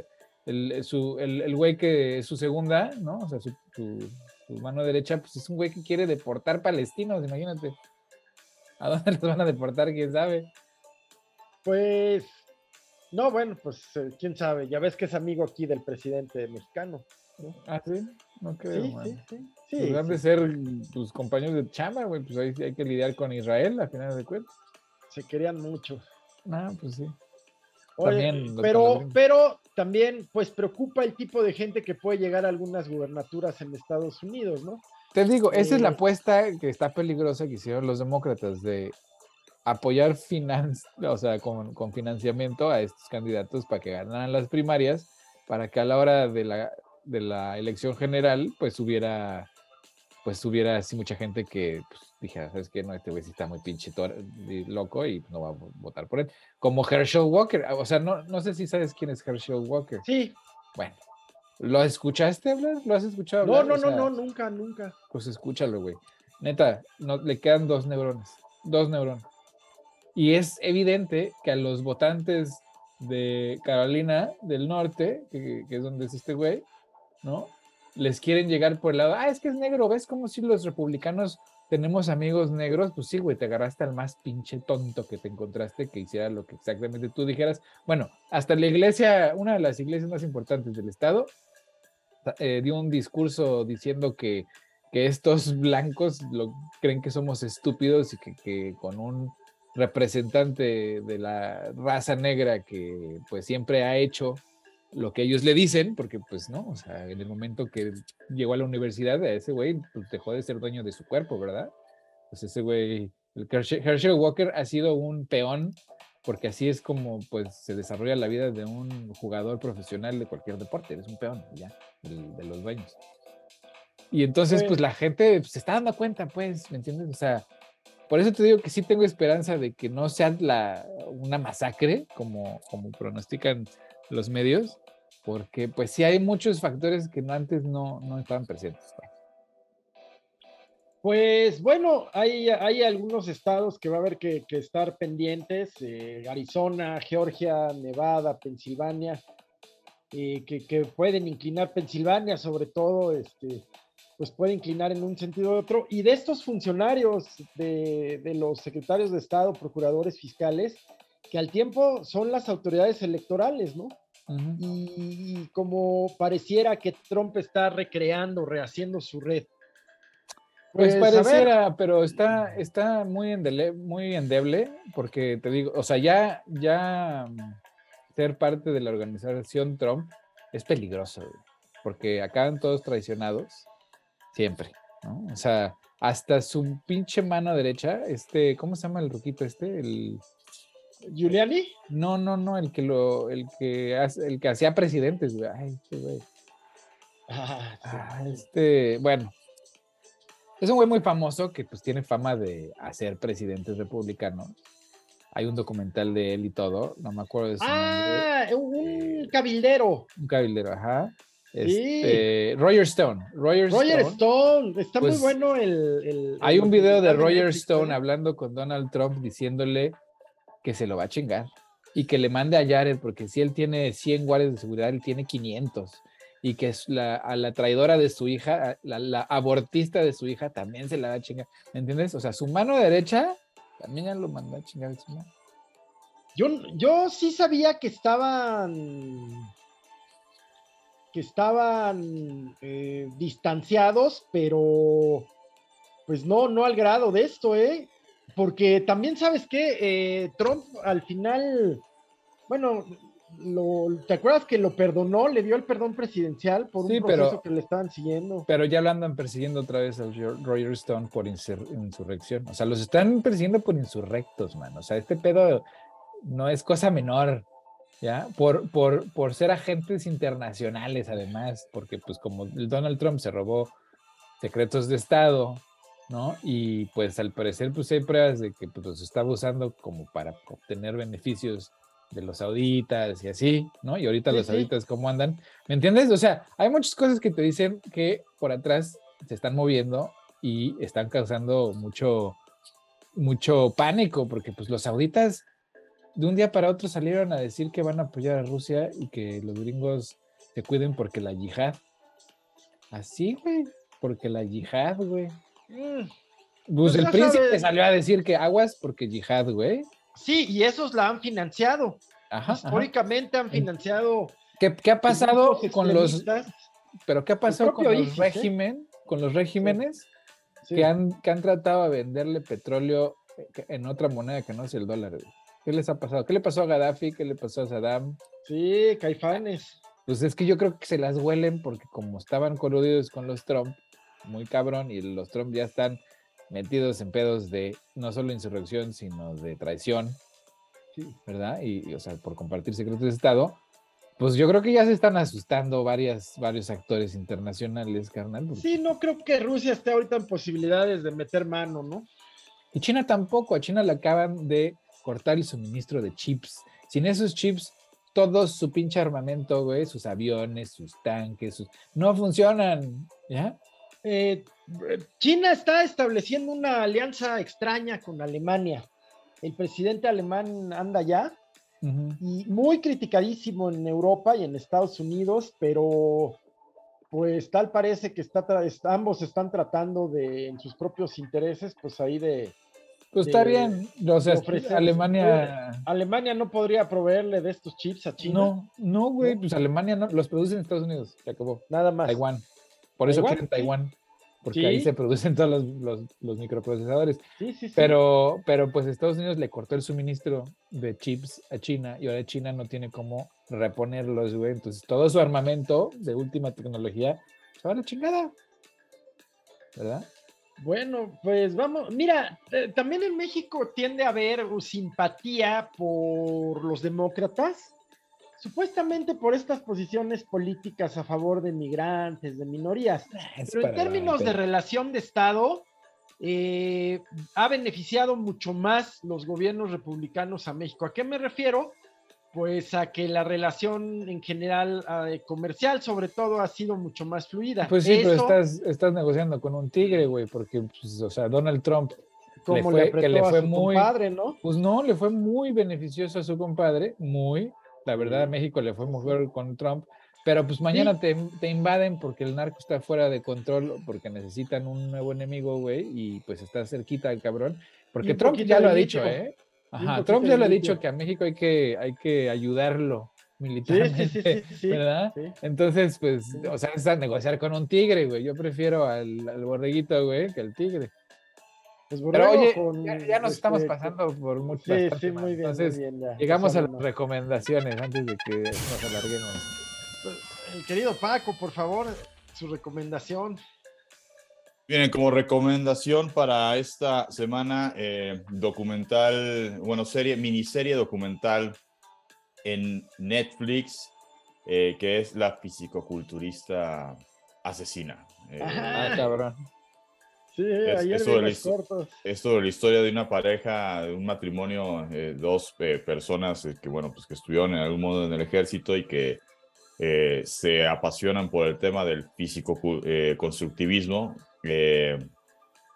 [SPEAKER 2] el, el- su, el, el güey que es su segunda, ¿no? O sea, su, su- su mano derecha, pues es un güey que quiere deportar palestinos, imagínate. ¿A dónde los van a deportar? ¿Quién sabe?
[SPEAKER 1] Pues, no, bueno, pues eh, quién sabe, ya ves que es amigo aquí del presidente mexicano. ¿no?
[SPEAKER 2] Ah, sí, no creo,
[SPEAKER 1] Sí,
[SPEAKER 2] man.
[SPEAKER 1] sí, sí,
[SPEAKER 2] Pues
[SPEAKER 1] sí,
[SPEAKER 2] han de ser tus compañeros de chamba, güey, pues ahí hay que lidiar con Israel, a final de cuentas.
[SPEAKER 1] se querían mucho.
[SPEAKER 2] Ah, pues sí.
[SPEAKER 1] Oye,
[SPEAKER 2] También
[SPEAKER 1] pero, pero también, pues preocupa el tipo de gente que puede llegar a algunas gubernaturas en Estados Unidos, ¿no?
[SPEAKER 2] Te digo, esa es la
[SPEAKER 1] Eh,
[SPEAKER 2] apuesta que está peligrosa que hicieron los demócratas de apoyar finan o sea, con, con financiamiento a estos candidatos para que ganaran las primarias, para que a la hora de la, de la elección general, pues hubiera pues hubiera así mucha gente que pues, dijera, ¿sabes qué? No, este güey sí está muy pinche loco y no va a votar por él. Como Herschel Walker, o sea, no, no sé si sabes quién es Herschel Walker.
[SPEAKER 1] Sí.
[SPEAKER 2] Bueno, ¿lo escuchaste hablar? ¿Lo has escuchado
[SPEAKER 1] No,
[SPEAKER 2] hablar?
[SPEAKER 1] no,
[SPEAKER 2] O
[SPEAKER 1] no,
[SPEAKER 2] sea,
[SPEAKER 1] no, nunca, nunca.
[SPEAKER 2] Pues escúchalo, güey. Neta, no, le quedan dos neuronas. Dos neuronas. Y es evidente que a los votantes de Carolina del Norte, que, que es donde es este güey, ¿no? Les quieren llegar por el lado, ah, es que es negro, ¿ves como si los republicanos tenemos amigos negros? Pues sí, güey, te agarraste al más pinche tonto que te encontraste que hiciera lo que exactamente tú dijeras. Bueno, hasta la iglesia, una de las iglesias más importantes del estado, eh, dio un discurso diciendo que, que estos blancos lo, creen que somos estúpidos y que, que con un representante de la raza negra que pues siempre ha hecho lo que ellos le dicen, porque pues no, o sea, en el momento que llegó a la universidad, ese güey pues, dejó de ser dueño de su cuerpo, ¿verdad? Pues ese güey, el Herschel, Herschel Walker ha sido un peón, porque así es como pues se desarrolla la vida de un jugador profesional de cualquier deporte, eres un peón, ya, de, los dueños. Y entonces, pues
[SPEAKER 1] Bueno.
[SPEAKER 2] la gente pues, se está dando cuenta, pues, ¿me entiendes? O sea, por eso te digo que sí tengo esperanza de que no sea la, una masacre, como, como pronostican los medios, porque pues sí hay muchos factores que antes no, no estaban presentes. pues.
[SPEAKER 1] Bueno, hay, hay algunos estados que va a haber que, estar pendientes, eh, Arizona, Georgia, Nevada, Pensilvania, que, que pueden inclinar, Pensilvania sobre todo, este, pues puede inclinar en un sentido u otro. Y de estos funcionarios, de, de los secretarios de Estado, procuradores fiscales, que al tiempo son las autoridades electorales, ¿no? Y, y como pareciera que Trump está recreando, rehaciendo su red.
[SPEAKER 2] Pues,
[SPEAKER 1] ver,
[SPEAKER 2] pareciera, pero está, está muy, endele- muy endeble, porque te digo, o sea, ya, ya ser parte de la organización Trump es peligroso, porque acaban todos traicionados, siempre, ¿no? O sea, hasta su pinche mano derecha, este, ¿cómo se llama el ruquito este? El,
[SPEAKER 1] Giuliani,
[SPEAKER 2] no, no, no, el que lo, el que hace- el que hacía presidentes, güey. Ay, este güey.
[SPEAKER 1] Ah, sí.
[SPEAKER 2] Ah, este, bueno. Es un güey muy famoso que pues tiene fama de hacer presidentes republicanos. Hay un documental de él y todo, no me acuerdo de su nombre.
[SPEAKER 1] Ah, un cabildero.
[SPEAKER 2] Un cabildero, ajá.
[SPEAKER 1] Sí.
[SPEAKER 2] Este, Roger Stone. Roger,
[SPEAKER 1] Roger
[SPEAKER 2] Stone.
[SPEAKER 1] Stone, está
[SPEAKER 2] Pues,
[SPEAKER 1] muy bueno el. el-
[SPEAKER 2] Hay
[SPEAKER 1] el
[SPEAKER 2] un video de Roger Stone
[SPEAKER 1] ¿eh?
[SPEAKER 2] hablando con Donald Trump diciéndole que se lo va a chingar y que le mande a Jared porque si él tiene 100 guardias de seguridad, él tiene 500 y que es la, a la traidora de su hija, la, abortista de su hija también se la va a chingar. ¿Me entiendes? O sea, su mano derecha también ya lo mandó a chingar. su madre.
[SPEAKER 1] Yo, yo sí sabía que estaban. que estaban eh, distanciados, pero pues no, no al grado de esto, ¿eh? Porque también sabes que Trump al final, bueno, lo, ¿te acuerdas que lo perdonó? Le dio el perdón presidencial por
[SPEAKER 2] Sí,
[SPEAKER 1] un proceso
[SPEAKER 2] pero-
[SPEAKER 1] que le estaban siguiendo.
[SPEAKER 2] Pero ya lo andan persiguiendo otra vez al Ro- Roger Stone por insur- insurrección. O sea, los están persiguiendo por insurrectos, man. O sea, este pedo no es cosa menor, ¿ya? Por, por, por ser agentes internacionales, además, porque pues como Donald Trump se robó secretos de Estado, ¿no? Y pues al parecer pues hay pruebas de que pues, los estaba usando como para obtener beneficios de los sauditas y así, ¿no? Y ahorita
[SPEAKER 1] Sí,
[SPEAKER 2] los
[SPEAKER 1] sí.
[SPEAKER 2] sauditas cómo andan, ¿me entiendes? O sea, hay muchas cosas que te dicen que por atrás se están moviendo y están causando mucho, mucho pánico, porque pues los sauditas de un día para otro salieron a decir que van a apoyar a Rusia y que los gringos se cuiden porque la yihad. Así, güey, porque la yihad, güey.
[SPEAKER 1] Mm,
[SPEAKER 2] Pues
[SPEAKER 1] Pues
[SPEAKER 2] el príncipe
[SPEAKER 1] sabes.
[SPEAKER 2] salió a decir que aguas porque yihad, güey.
[SPEAKER 1] Sí, y esos la han financiado.
[SPEAKER 2] Ajá, ajá.
[SPEAKER 1] Históricamente han financiado.
[SPEAKER 2] ¿Qué, qué ha pasado
[SPEAKER 1] grupos
[SPEAKER 2] con los, pero qué ha pasado con los
[SPEAKER 1] ISIS, ¿eh?
[SPEAKER 2] régimen, con los regímenes
[SPEAKER 1] Sí.
[SPEAKER 2] que han, que han tratado de venderle petróleo eh, en otra moneda que no es el dólar? güey? ¿Qué les ha pasado? ¿Qué le pasó a Gaddafi? ¿Qué le pasó a Saddam?
[SPEAKER 1] Sí, caifanes.
[SPEAKER 2] Pues es que yo creo que se las huelen porque como estaban coludidos con los Trump, muy cabrón, y los Trump ya están metidos en pedos de no solo insurrección, sino de traición,
[SPEAKER 1] Sí.
[SPEAKER 2] ¿verdad? Y, y, o sea, por compartir secretos de Estado, Pues yo creo que ya se están asustando varias, varios actores internacionales, carnal. porque-
[SPEAKER 1] Sí, no creo que Rusia esté ahorita en posibilidades de meter mano, ¿no?
[SPEAKER 2] Y China tampoco, a China le acaban de cortar el suministro de chips. Sin esos chips, todo su pinche armamento, güey, sus aviones, sus tanques, sus... no funcionan, ¿ya?
[SPEAKER 1] Eh, China está estableciendo una alianza extraña con Alemania. El presidente alemán anda
[SPEAKER 2] Ujú.
[SPEAKER 1] y muy criticadísimo en Europa y en Estados Unidos, pero pues tal parece que está ambos están tratando de, en sus propios intereses, pues ahí de...
[SPEAKER 2] Pues está bien, o sea, Alemania...
[SPEAKER 1] Alemania no podría proveerle de estos chips a China.
[SPEAKER 2] No, no, güey,
[SPEAKER 1] ¿No?
[SPEAKER 2] pues Alemania no, los produce en Estados Unidos, se acabó.
[SPEAKER 1] Nada más.
[SPEAKER 2] Taiwán. Por eso
[SPEAKER 1] Taiwán,
[SPEAKER 2] quieren. Taiwán, porque ahí se producen todos los, los- los microprocesadores.
[SPEAKER 1] Sí, sí, sí.
[SPEAKER 2] Pero, pero pues Estados Unidos le cortó el suministro de chips a China y ahora China no tiene cómo reponerlos, güey. Entonces todo su armamento de última tecnología se va a la chingada. ¿Verdad?
[SPEAKER 1] Bueno, pues vamos, mira, eh, también en México tiende a haber simpatía por los demócratas, supuestamente por estas posiciones políticas a favor de migrantes, de minorías,
[SPEAKER 2] Es
[SPEAKER 1] pero en términos de relación de Estado, eh, ha beneficiado mucho más los gobiernos republicanos a México. ¿A qué me refiero? Pues a que la relación en general eh, comercial, sobre todo, ha sido mucho más fluida.
[SPEAKER 2] Pues sí, pero estás, estás negociando con un tigre, güey, porque, pues, o sea, Donald Trump,
[SPEAKER 1] como
[SPEAKER 2] fue-
[SPEAKER 1] le
[SPEAKER 2] que le
[SPEAKER 1] apretó a
[SPEAKER 2] fue
[SPEAKER 1] su
[SPEAKER 2] muy-
[SPEAKER 1] compadre, ¿no?
[SPEAKER 2] pues no, le fue muy beneficioso a su compadre, muy. La verdad, a México le fue mejor con Trump, pero pues mañana te, te invaden porque el narco está fuera de control, porque necesitan un nuevo enemigo, güey, y pues está cerquita el cabrón. Porque Trump
[SPEAKER 1] poquito
[SPEAKER 2] ya lo ha dicho. ¿eh? Ajá, Trump ya lo ha dicho que a México hay que, hay que ayudarlo militarmente,
[SPEAKER 1] sí, sí, sí, sí,
[SPEAKER 2] ¿verdad? Entonces, pues, o sea, es a negociar con un tigre, güey. Yo prefiero al, al borreguito, güey, que al tigre.
[SPEAKER 1] Pues
[SPEAKER 2] Pero oye,
[SPEAKER 1] con,
[SPEAKER 2] ya, ya nos estamos
[SPEAKER 1] este,
[SPEAKER 2] pasando por mucho
[SPEAKER 1] Sí, sí, muy bien,
[SPEAKER 2] Entonces,
[SPEAKER 1] muy bien. ya,
[SPEAKER 2] llegamos a las recomendaciones antes de que nos alarguemos.
[SPEAKER 1] El querido Paco, por favor, su recomendación.
[SPEAKER 3] Bien, como recomendación para esta semana, eh, documental, bueno, serie, miniserie documental en Netflix, eh, que es La fisicoculturista asesina. Eh.
[SPEAKER 2] Ah, cabrón.
[SPEAKER 1] Sí,
[SPEAKER 3] Es-
[SPEAKER 1] ayer
[SPEAKER 3] de
[SPEAKER 1] cortos.
[SPEAKER 3] la historia de una pareja, de un matrimonio, eh, dos eh, personas eh, que, bueno, pues que estuvieron en algún modo en el ejército y que eh, se apasionan por el tema del físico eh, constructivismo eh,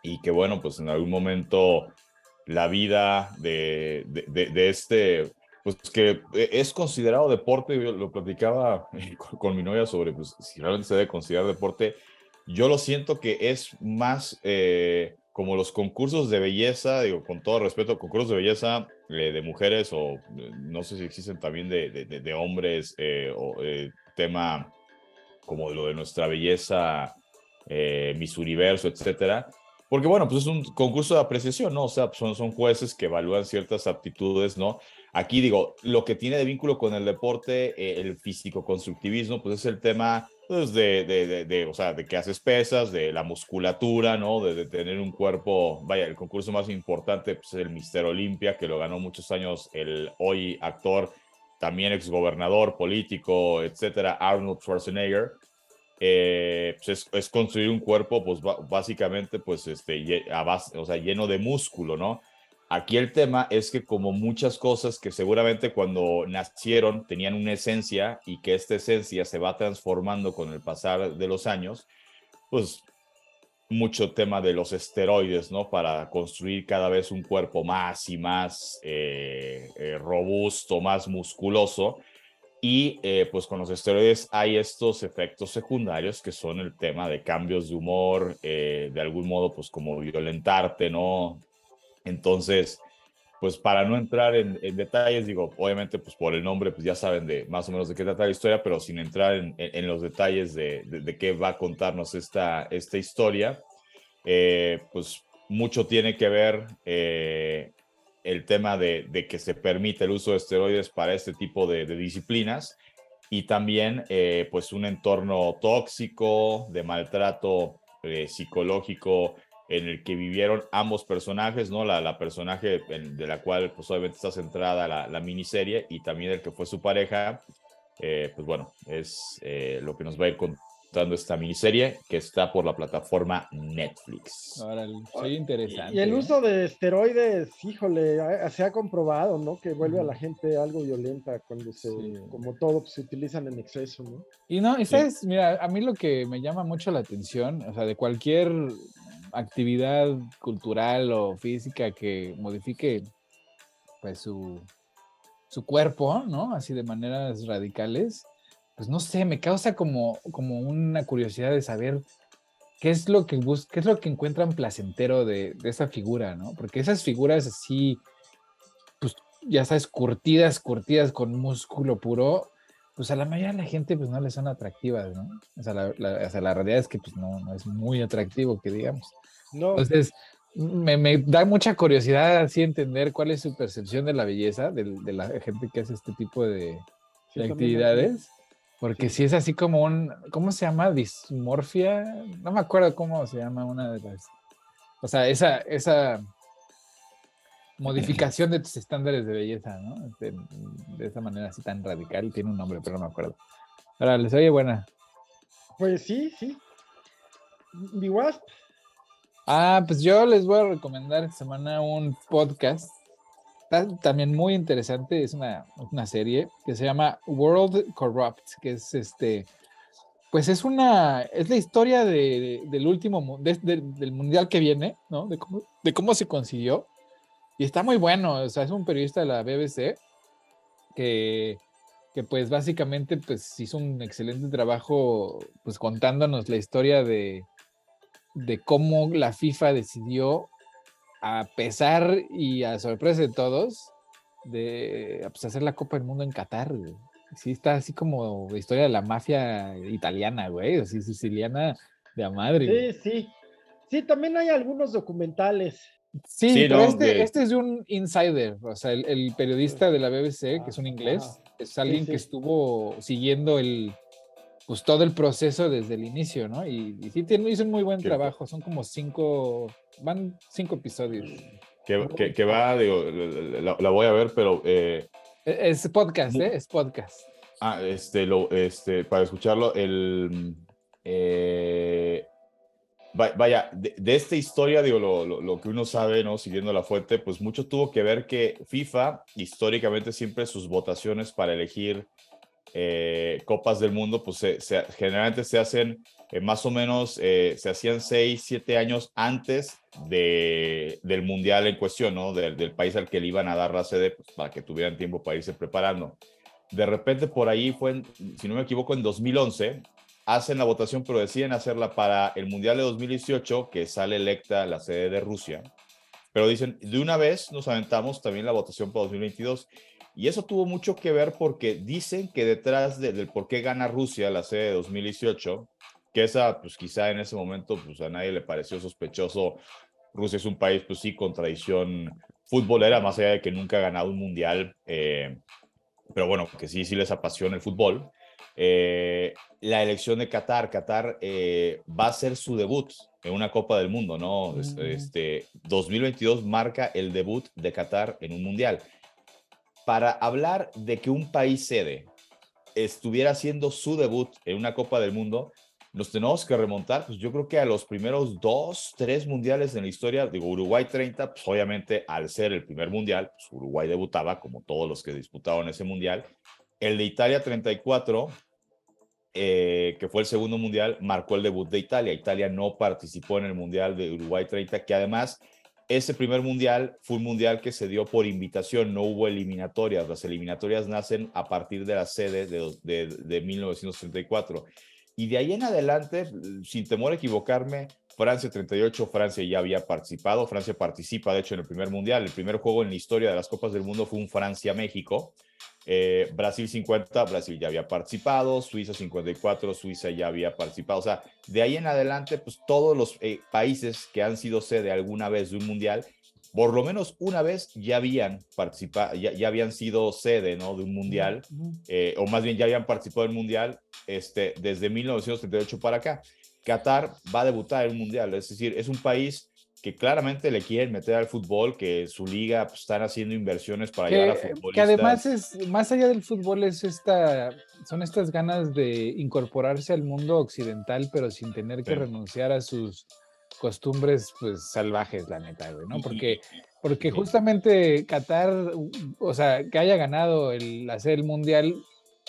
[SPEAKER 3] y que, bueno, pues en algún momento la vida de, de, de- de este, pues que es considerado deporte, yo lo platicaba con, con mi novia sobre pues, si realmente se debe considerar deporte. Yo lo siento que es más eh, como los concursos de belleza, digo, con todo respeto, concursos de belleza eh, de mujeres o eh, no sé si existen también de, de- hombres o tema como lo de nuestra belleza, Miss Universo, etcétera. Porque bueno, pues es un concurso de apreciación, ¿no? O sea, son, son jueces que evalúan ciertas aptitudes, ¿no? Aquí digo, lo que tiene de vínculo con el deporte, el físico-constructivismo, pues es el tema pues, de, de, de, de, o sea, de que haces pesas, de la musculatura, ¿no? De, tener un cuerpo, vaya, el concurso más importante pues, es el Mister Olimpia, que lo ganó muchos años el hoy actor, también exgobernador, político, etcétera, Arnold Schwarzenegger. Eh, pues es, es construir un cuerpo, pues básicamente, pues este, o sea, lleno de músculo, ¿no? Aquí el tema es que como muchas cosas que seguramente cuando nacieron tenían una esencia y que esta esencia se va transformando con el pasar de los años, pues mucho tema de los esteroides, ¿no? Para construir cada vez un cuerpo más y más eh, eh, robusto, más musculoso. Y eh, pues con los esteroides hay estos efectos secundarios que son el tema de cambios de humor, eh, de algún modo pues como violentarte, ¿no? Entonces, pues para no entrar en, detalles, digo, obviamente pues por el nombre pues ya saben de más o menos de qué trata la historia, pero sin entrar en, los detalles de, de- qué va a contarnos esta, esta historia, eh, pues mucho tiene que ver eh, el tema de, de que se permite el uso de esteroides para este tipo de, disciplinas y también eh, pues un entorno tóxico, de maltrato psicológico en el que vivieron ambos personajes, ¿no? La, la personaje en- de la cual pues obviamente está centrada la, la miniserie y también el que fue su pareja, eh, pues bueno, es eh, lo que nos va a ir contando esta miniserie que está por la plataforma Netflix.
[SPEAKER 2] Ahora, soy interesante.
[SPEAKER 1] Y el uso de esteroides, híjole, se ha comprobado, ¿no? Que vuelve a la gente algo violenta cuando se,
[SPEAKER 2] Sí.
[SPEAKER 1] como todo, pues, se utilizan en exceso, ¿no?
[SPEAKER 2] Y no, y sabes, mira, a mí lo que me llama mucho la atención, o sea, de cualquier actividad cultural o física que modifique pues su, su cuerpo, ¿no? Así de maneras radicales, pues no sé, me causa como, como una curiosidad de saber qué es lo que bus qué es lo que encuentran placentero de, de esa figura, ¿no? Porque esas figuras así, pues ya sabes, curtidas, curtidas con músculo puro, pues a la mayoría de la gente pues no les son atractivas, ¿no? O sea, la, la- o sea, la realidad es que pues no, no es muy atractivo, que digamos.
[SPEAKER 1] No,
[SPEAKER 2] Entonces, me, me da mucha curiosidad así entender cuál es su percepción de la belleza del- de, la gente que hace este tipo de,
[SPEAKER 1] sí,
[SPEAKER 2] de actividades. Porque si es así como un, ¿cómo se llama? Dismorfia. No me acuerdo cómo se llama una de las. O sea, esa, esa modificación de tus estándares de belleza, ¿no? De, de esa manera así tan radical. Tiene un nombre, pero no me acuerdo. Ahora, les oye buena.
[SPEAKER 1] Pues sí, sí. Wasp,
[SPEAKER 2] Ah, pues yo les voy a recomendar esta semana un podcast ta- también muy interesante, es una, una serie que se llama World Corrupt, que es este, pues es una, es la historia de- del último, de- del mundial que viene, ¿no? De cómo, de cómo se consiguió. Y está muy bueno, o sea, es un periodista de la BBC que, que pues básicamente pues hizo un excelente trabajo pues contándonos la historia de, de cómo la FIFA decidió, a pesar y a sorpresa de todos, de pues, hacer la Copa del Mundo en Qatar. Sí, está así como la historia de la mafia italiana, güey, así siciliana de a madre.
[SPEAKER 1] sí, sí. Sí, también hay algunos documentales.
[SPEAKER 2] Sí,
[SPEAKER 3] Sí,
[SPEAKER 2] pero
[SPEAKER 3] no,
[SPEAKER 2] este,
[SPEAKER 3] de-
[SPEAKER 2] este es de un insider, o sea, el, el periodista de la BBC, que es un
[SPEAKER 1] Ah,
[SPEAKER 2] inglés, es alguien
[SPEAKER 1] sí.
[SPEAKER 2] que estuvo siguiendo el, pues todo el proceso desde el inicio, ¿no? Y, y sí tiene, hizo un muy buen
[SPEAKER 3] Qué-
[SPEAKER 2] trabajo, son como cinco, van cinco episodios.
[SPEAKER 3] Que, que- que va, digo, la, la voy a ver, pero eh,
[SPEAKER 2] E- Es podcast, ¿eh? Es podcast.
[SPEAKER 3] ah, este, lo, este, para escucharlo, el, eh, vaya, de, de esta historia, digo, lo, lo- lo que uno sabe, ¿no? Siguiendo la fuente, pues mucho tuvo que ver que FIFA, históricamente, siempre sus votaciones para elegir eh, Copas del Mundo, pues se- se- generalmente se hacen eh, más o menos, eh, se hacían seis, siete años antes de, del Mundial en cuestión, ¿no? Del, del país al que le iban a dar la sede, pues, para que tuvieran tiempo para irse preparando. De repente por ahí fue, en- si no me equivoco, en 2011, hacen la votación, pero deciden hacerla para el Mundial de 2018, que sale electa la sede de Rusia. Pero dicen, de una vez nos aventamos también la votación para 2022. Y eso tuvo mucho que ver porque dicen que detrás de- del por qué gana Rusia la sede de 2018, que esa, pues quizá en ese momento, pues a nadie le pareció sospechoso. Rusia es un país, pues sí, con tradición futbolera, más allá de que nunca ha ganado un mundial, eh, pero bueno, que sí, sí les apasiona el fútbol. Eh, la elección de Qatar, Qatar eh, va a hacer su debut en una Copa del Mundo, ¿no? Es-. Este 2022 marca el debut de Qatar en un mundial. Para hablar de que un país sede estuviera haciendo su debut en una Copa del Mundo, nos tenemos que remontar, pues yo creo que a los primeros dos, tres mundiales en la historia, digo, Uruguay 30, pues obviamente al ser el primer mundial, pues Uruguay debutaba como todos los que disputaron ese mundial. El de Italia 34, eh, que fue el segundo mundial, marcó el debut de Italia. Italia no participó en el mundial de Uruguay 30, que además ese primer mundial fue un mundial que se dio por invitación, no hubo eliminatorias. Las eliminatorias nacen a partir de la sede de, de, de 1934. Y de ahí en adelante, sin temor a equivocarme, Francia 38, Francia ya había participado. Francia participa, de hecho, en el primer mundial. El primer juego en la historia de las Copas del Mundo fue un Francia-México. Eh, Brasil 50, Brasil ya había participado. Suiza 54, Suiza ya había participado. O sea, de ahí en adelante, pues todos los eh, países que han sido sede alguna vez de un mundial, por lo menos una vez ya habían participado, ya, ya habían sido sede, ¿no? De un mundial, eh, o más bien ya habían participado del mundial este, desde 1938 para acá. Qatar va a debutar en un mundial, es decir, es un país que claramente le quieren meter al fútbol, que su liga pues, están haciendo inversiones para llegar a futbolistas.
[SPEAKER 2] Que además es, más allá del fútbol, es esta, son estas ganas de incorporarse al mundo occidental, pero sin tener que renunciar a sus costumbres pues salvajes, la neta, güey, ¿no? Porque, porque justamente Qatar, o sea, que haya ganado el hacer el mundial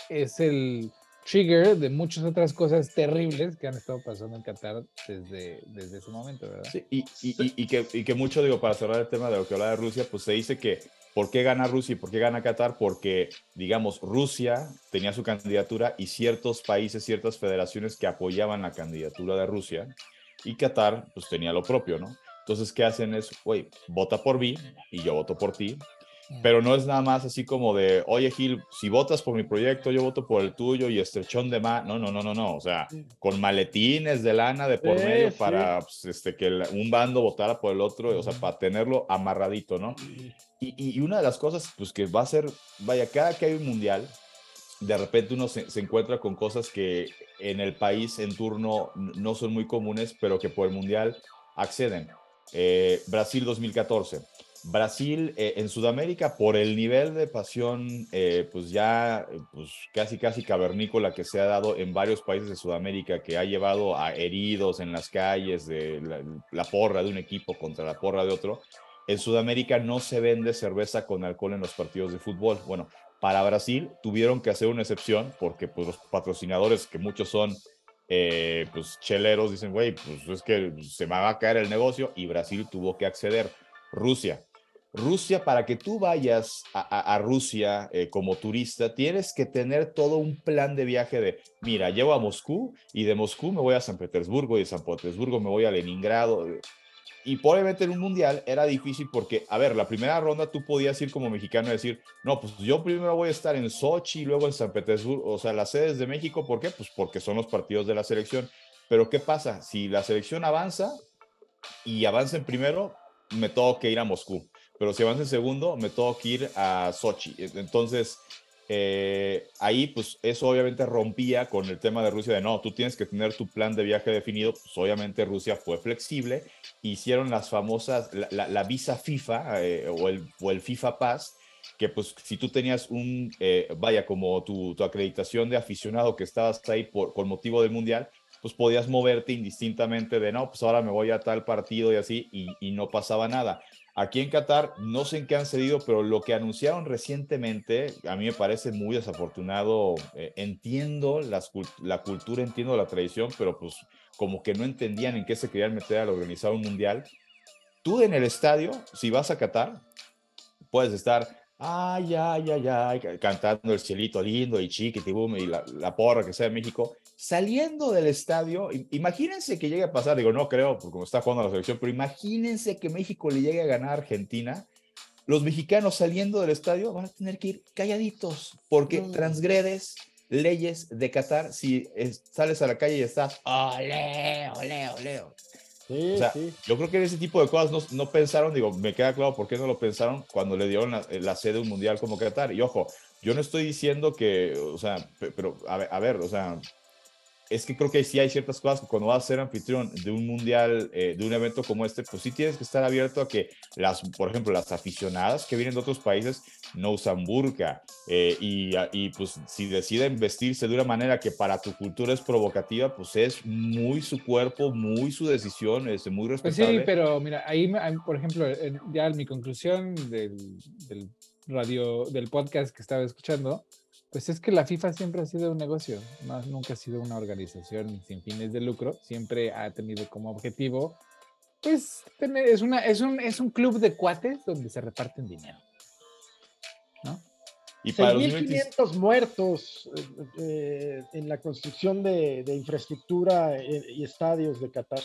[SPEAKER 2] es el trigger de muchas otras cosas terribles que han estado pasando en Qatar desde, desde ese momento, ¿verdad?
[SPEAKER 3] Sí, y, y, que, y que mucho, digo, para cerrar el tema de lo que habla de Rusia, pues se dice que ¿Por qué gana Rusia y por qué gana Qatar? Porque, digamos, Rusia tenía su candidatura y ciertos países, ciertas federaciones que apoyaban la candidatura de Rusia y Qatar, pues tenía lo propio, ¿no? Entonces, ¿qué hacen? Es, güey, vota por mí y yo voto por ti pero no es nada más así como de, oye Gil, si votas por mi proyecto, yo voto por el tuyo y estrechón de más. No, no, no, no, no. O sea, con maletines de lana de por medio para pues, este, que un bando votara por el otro, o sea, para tenerlo amarradito, ¿no? Y, y, una de las cosas, pues que va a ser, vaya, cada que hay un mundial, de repente uno se, se encuentra con cosas que en el país en turno no son muy comunes, pero que por el mundial acceden. Eh, Brasil 2014 Brasil eh, en Sudamérica, por el nivel de pasión, eh, pues ya pues casi casi cavernícola que se ha dado en varios países de Sudamérica, que ha llevado a heridos en las calles de la, porra de un equipo contra la porra de otro. En Sudamérica no se vende cerveza con alcohol en los partidos de fútbol. Bueno, para Brasil tuvieron que hacer una excepción porque pues, los patrocinadores, que muchos son eh, pues cheleros, dicen, güey, pues es que se me va a caer el negocio y Brasil tuvo que acceder. Rusia, Rusia, para que tú vayas a, Rusia eh, como turista, tienes que tener todo un plan de viaje de, mira, llevo a Moscú y de Moscú me voy a San Petersburgo y de San Petersburgo me voy a Leningrado. Y probablemente en un mundial era difícil porque, a ver, la primera ronda tú podías ir como mexicano y decir, no, pues yo primero voy a estar en Sochi y luego en San Petersburgo, o sea, las sedes de México, ¿por qué? Pues porque son los partidos de la selección. Pero ¿qué pasa? Si la selección avanza y avanza en primero, me tengo que ir a Moscú pero si avanza en segundo, me tengo que ir a Sochi. Entonces, eh, ahí, pues eso obviamente rompía con el tema de Rusia de no, tú tienes que tener tu plan de viaje definido. Pues obviamente Rusia fue flexible, hicieron las famosas, la, visa FIFA eh, o, el, o el FIFA Pass, que pues si tú tenías un, eh, vaya, como tu, tu, acreditación de aficionado que estabas ahí por, por motivo del mundial, pues podías moverte indistintamente de no, pues ahora me voy a tal partido y así, y, y no pasaba nada. Aquí en Qatar, no sé en qué han cedido, pero lo que anunciaron recientemente, a mí me parece muy desafortunado. Eh, entiendo la cultura, entiendo la tradición, pero pues como que no entendían en qué se querían meter al organizar un mundial. Tú en el estadio, si vas a Qatar, puedes estar, ay, ay, ay, ay, cantando el cielito lindo y chiquitibum y la, la porra que sea de México saliendo del estadio, imagínense que llegue a pasar, digo, no creo, porque como está jugando la selección, pero imagínense que México le llegue a ganar a Argentina. Los mexicanos saliendo del estadio van a tener que ir calladitos porque transgredes leyes de Qatar si sales a la calle y estás, ole, ole, ole. Sí, sí. Yo creo que ese tipo de cosas no, no, pensaron, digo, me queda claro por qué no lo pensaron cuando le dieron la, sede un mundial como Qatar. Y ojo, yo no estoy diciendo que, o sea, pero a ver, a ver o sea, es que creo que sí hay ciertas cosas que cuando vas a ser anfitrión de un mundial, eh, de un evento como este, pues sí tienes que estar abierto a que las, por ejemplo, las aficionadas que vienen de otros países no usan burka eh, y, y, pues si deciden vestirse de una manera que para tu cultura es provocativa, pues es muy su cuerpo, muy su decisión, es muy respetable.
[SPEAKER 2] Pues sí, pero mira, ahí, por ejemplo, ya mi conclusión del, del radio, del podcast que estaba escuchando, pues es que la FIFA siempre ha sido un negocio, nunca ha sido una organización sin fines de lucro, siempre ha tenido como objetivo, pues tener, es, una, es, un, es un club de cuates donde se reparten dinero. ¿no?
[SPEAKER 1] Y para 6.500 muertos eh, eh, en la construcción de, de infraestructura eh, y estadios de Qatar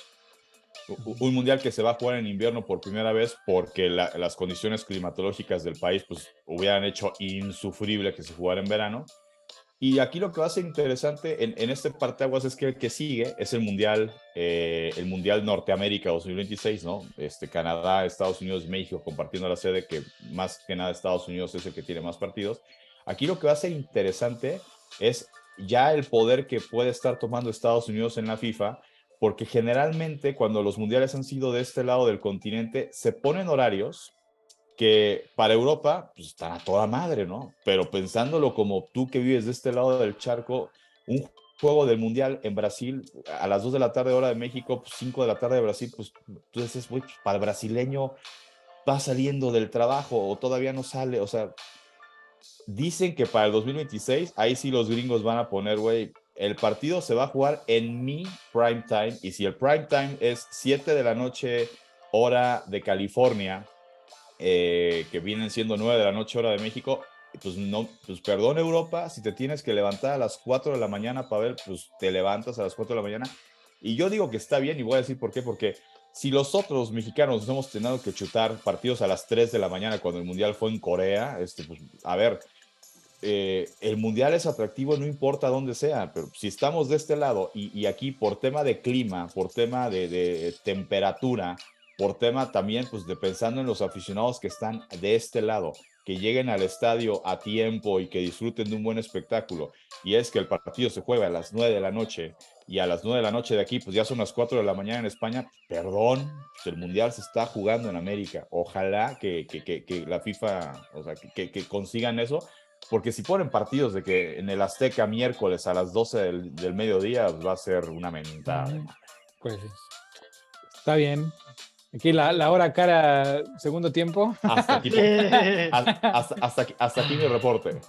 [SPEAKER 3] un mundial que se va a jugar en invierno por primera vez porque las condiciones climatológicas del país pues hubieran hecho insufrible que se jugara en verano. Y aquí lo que va a ser interesante en, en este parteaguas es que el que sigue es el mundial, eh, el mundial Norteamérica 2026, ¿no? Este Canadá, Estados Unidos, México compartiendo la sede que más que nada Estados Unidos es el que tiene más partidos. Aquí lo que va a ser interesante es ya el poder que puede estar tomando Estados Unidos en la FIFA porque generalmente cuando los mundiales han sido de este lado del continente, se ponen horarios que para Europa pues, están a toda madre, ¿no? Pero pensándolo como tú que vives de este lado del charco, un juego del mundial en Brasil a las 2 de la tarde hora de México, pues 5 de la tarde de Brasil, pues güey, pues, para el brasileño va saliendo del trabajo o todavía no sale, o sea, dicen que para el 2026, ahí sí los gringos van a poner, güey, el partido se va a jugar en mi prime time y si el prime time es 7 de la noche hora de California, eh, que vienen siendo 9 de la noche hora de México, pues no, pues perdón Europa, si te tienes que levantar a las 4 de la mañana para ver, pues te levantas a las 4 de la mañana. Y yo digo que está bien y voy a decir por qué, porque si los otros mexicanos hemos tenido que chutar partidos a las 3 de la mañana cuando el Mundial fue en Corea, este, pues, a ver, eh, el Mundial es atractivo no importa dónde sea, pero si estamos de este lado y, y aquí por tema de clima, por tema de, de temperatura, por tema también pues de pensando en los aficionados que están de este lado, que lleguen al estadio a tiempo y que disfruten de un buen espectáculo. Y es que el partido se juega a las 9 de la noche y a las 9 de la noche de aquí, pues ya son las 4 de la mañana en España. Perdón, pues el Mundial se está jugando en América. Ojalá que, que, que, que la FIFA, o sea, que, que, consigan eso. Porque si ponen partidos de que en el Azteca miércoles a las 12 del, del mediodía, pues va a ser una mentada.
[SPEAKER 2] Pues está bien. Aquí la, la, hora cara, segundo tiempo.
[SPEAKER 3] Hasta aquí, hasta, hasta, aquí, hasta aquí mi reporte.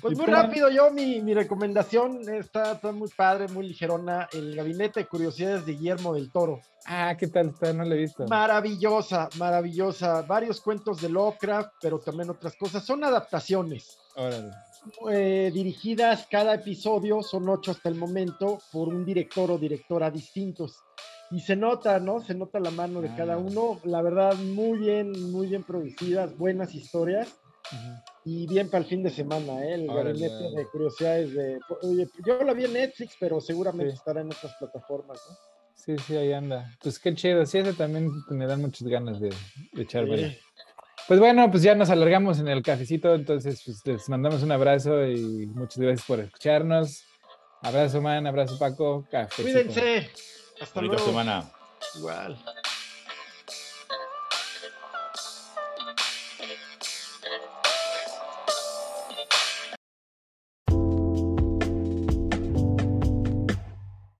[SPEAKER 1] Pues muy rápido, yo mi, mi recomendación está, está, muy padre, muy ligerona. El Gabinete de Curiosidades de Guillermo del Toro.
[SPEAKER 2] Ah, ¿qué tal está? No le he visto.
[SPEAKER 1] Maravillosa, maravillosa. Varios cuentos de Lovecraft, pero también otras cosas. Son adaptaciones.
[SPEAKER 2] Órale.
[SPEAKER 1] Eh, dirigidas cada episodio, son ocho hasta el momento, por un director o directora distintos y se nota, ¿no? Se nota la mano de cada uno. La verdad, muy bien, muy bien producidas, buenas historias. Uh -huh. Y bien para el fin de semana, ¿eh? El gabinete de curiosidades de. Oye, yo la vi en Netflix, pero seguramente sí. estará en otras plataformas, ¿no?
[SPEAKER 2] Sí, sí, ahí anda. Pues qué chido. Sí, ese también me dan muchas ganas de, de echarme. Sí. Pues bueno, pues ya nos alargamos en el cafecito, entonces pues les mandamos un abrazo y muchas gracias por escucharnos. Abrazo, man, abrazo, Paco. Cafecito.
[SPEAKER 1] Cuídense.
[SPEAKER 3] Hasta Bonita luego. semana.
[SPEAKER 1] Igual.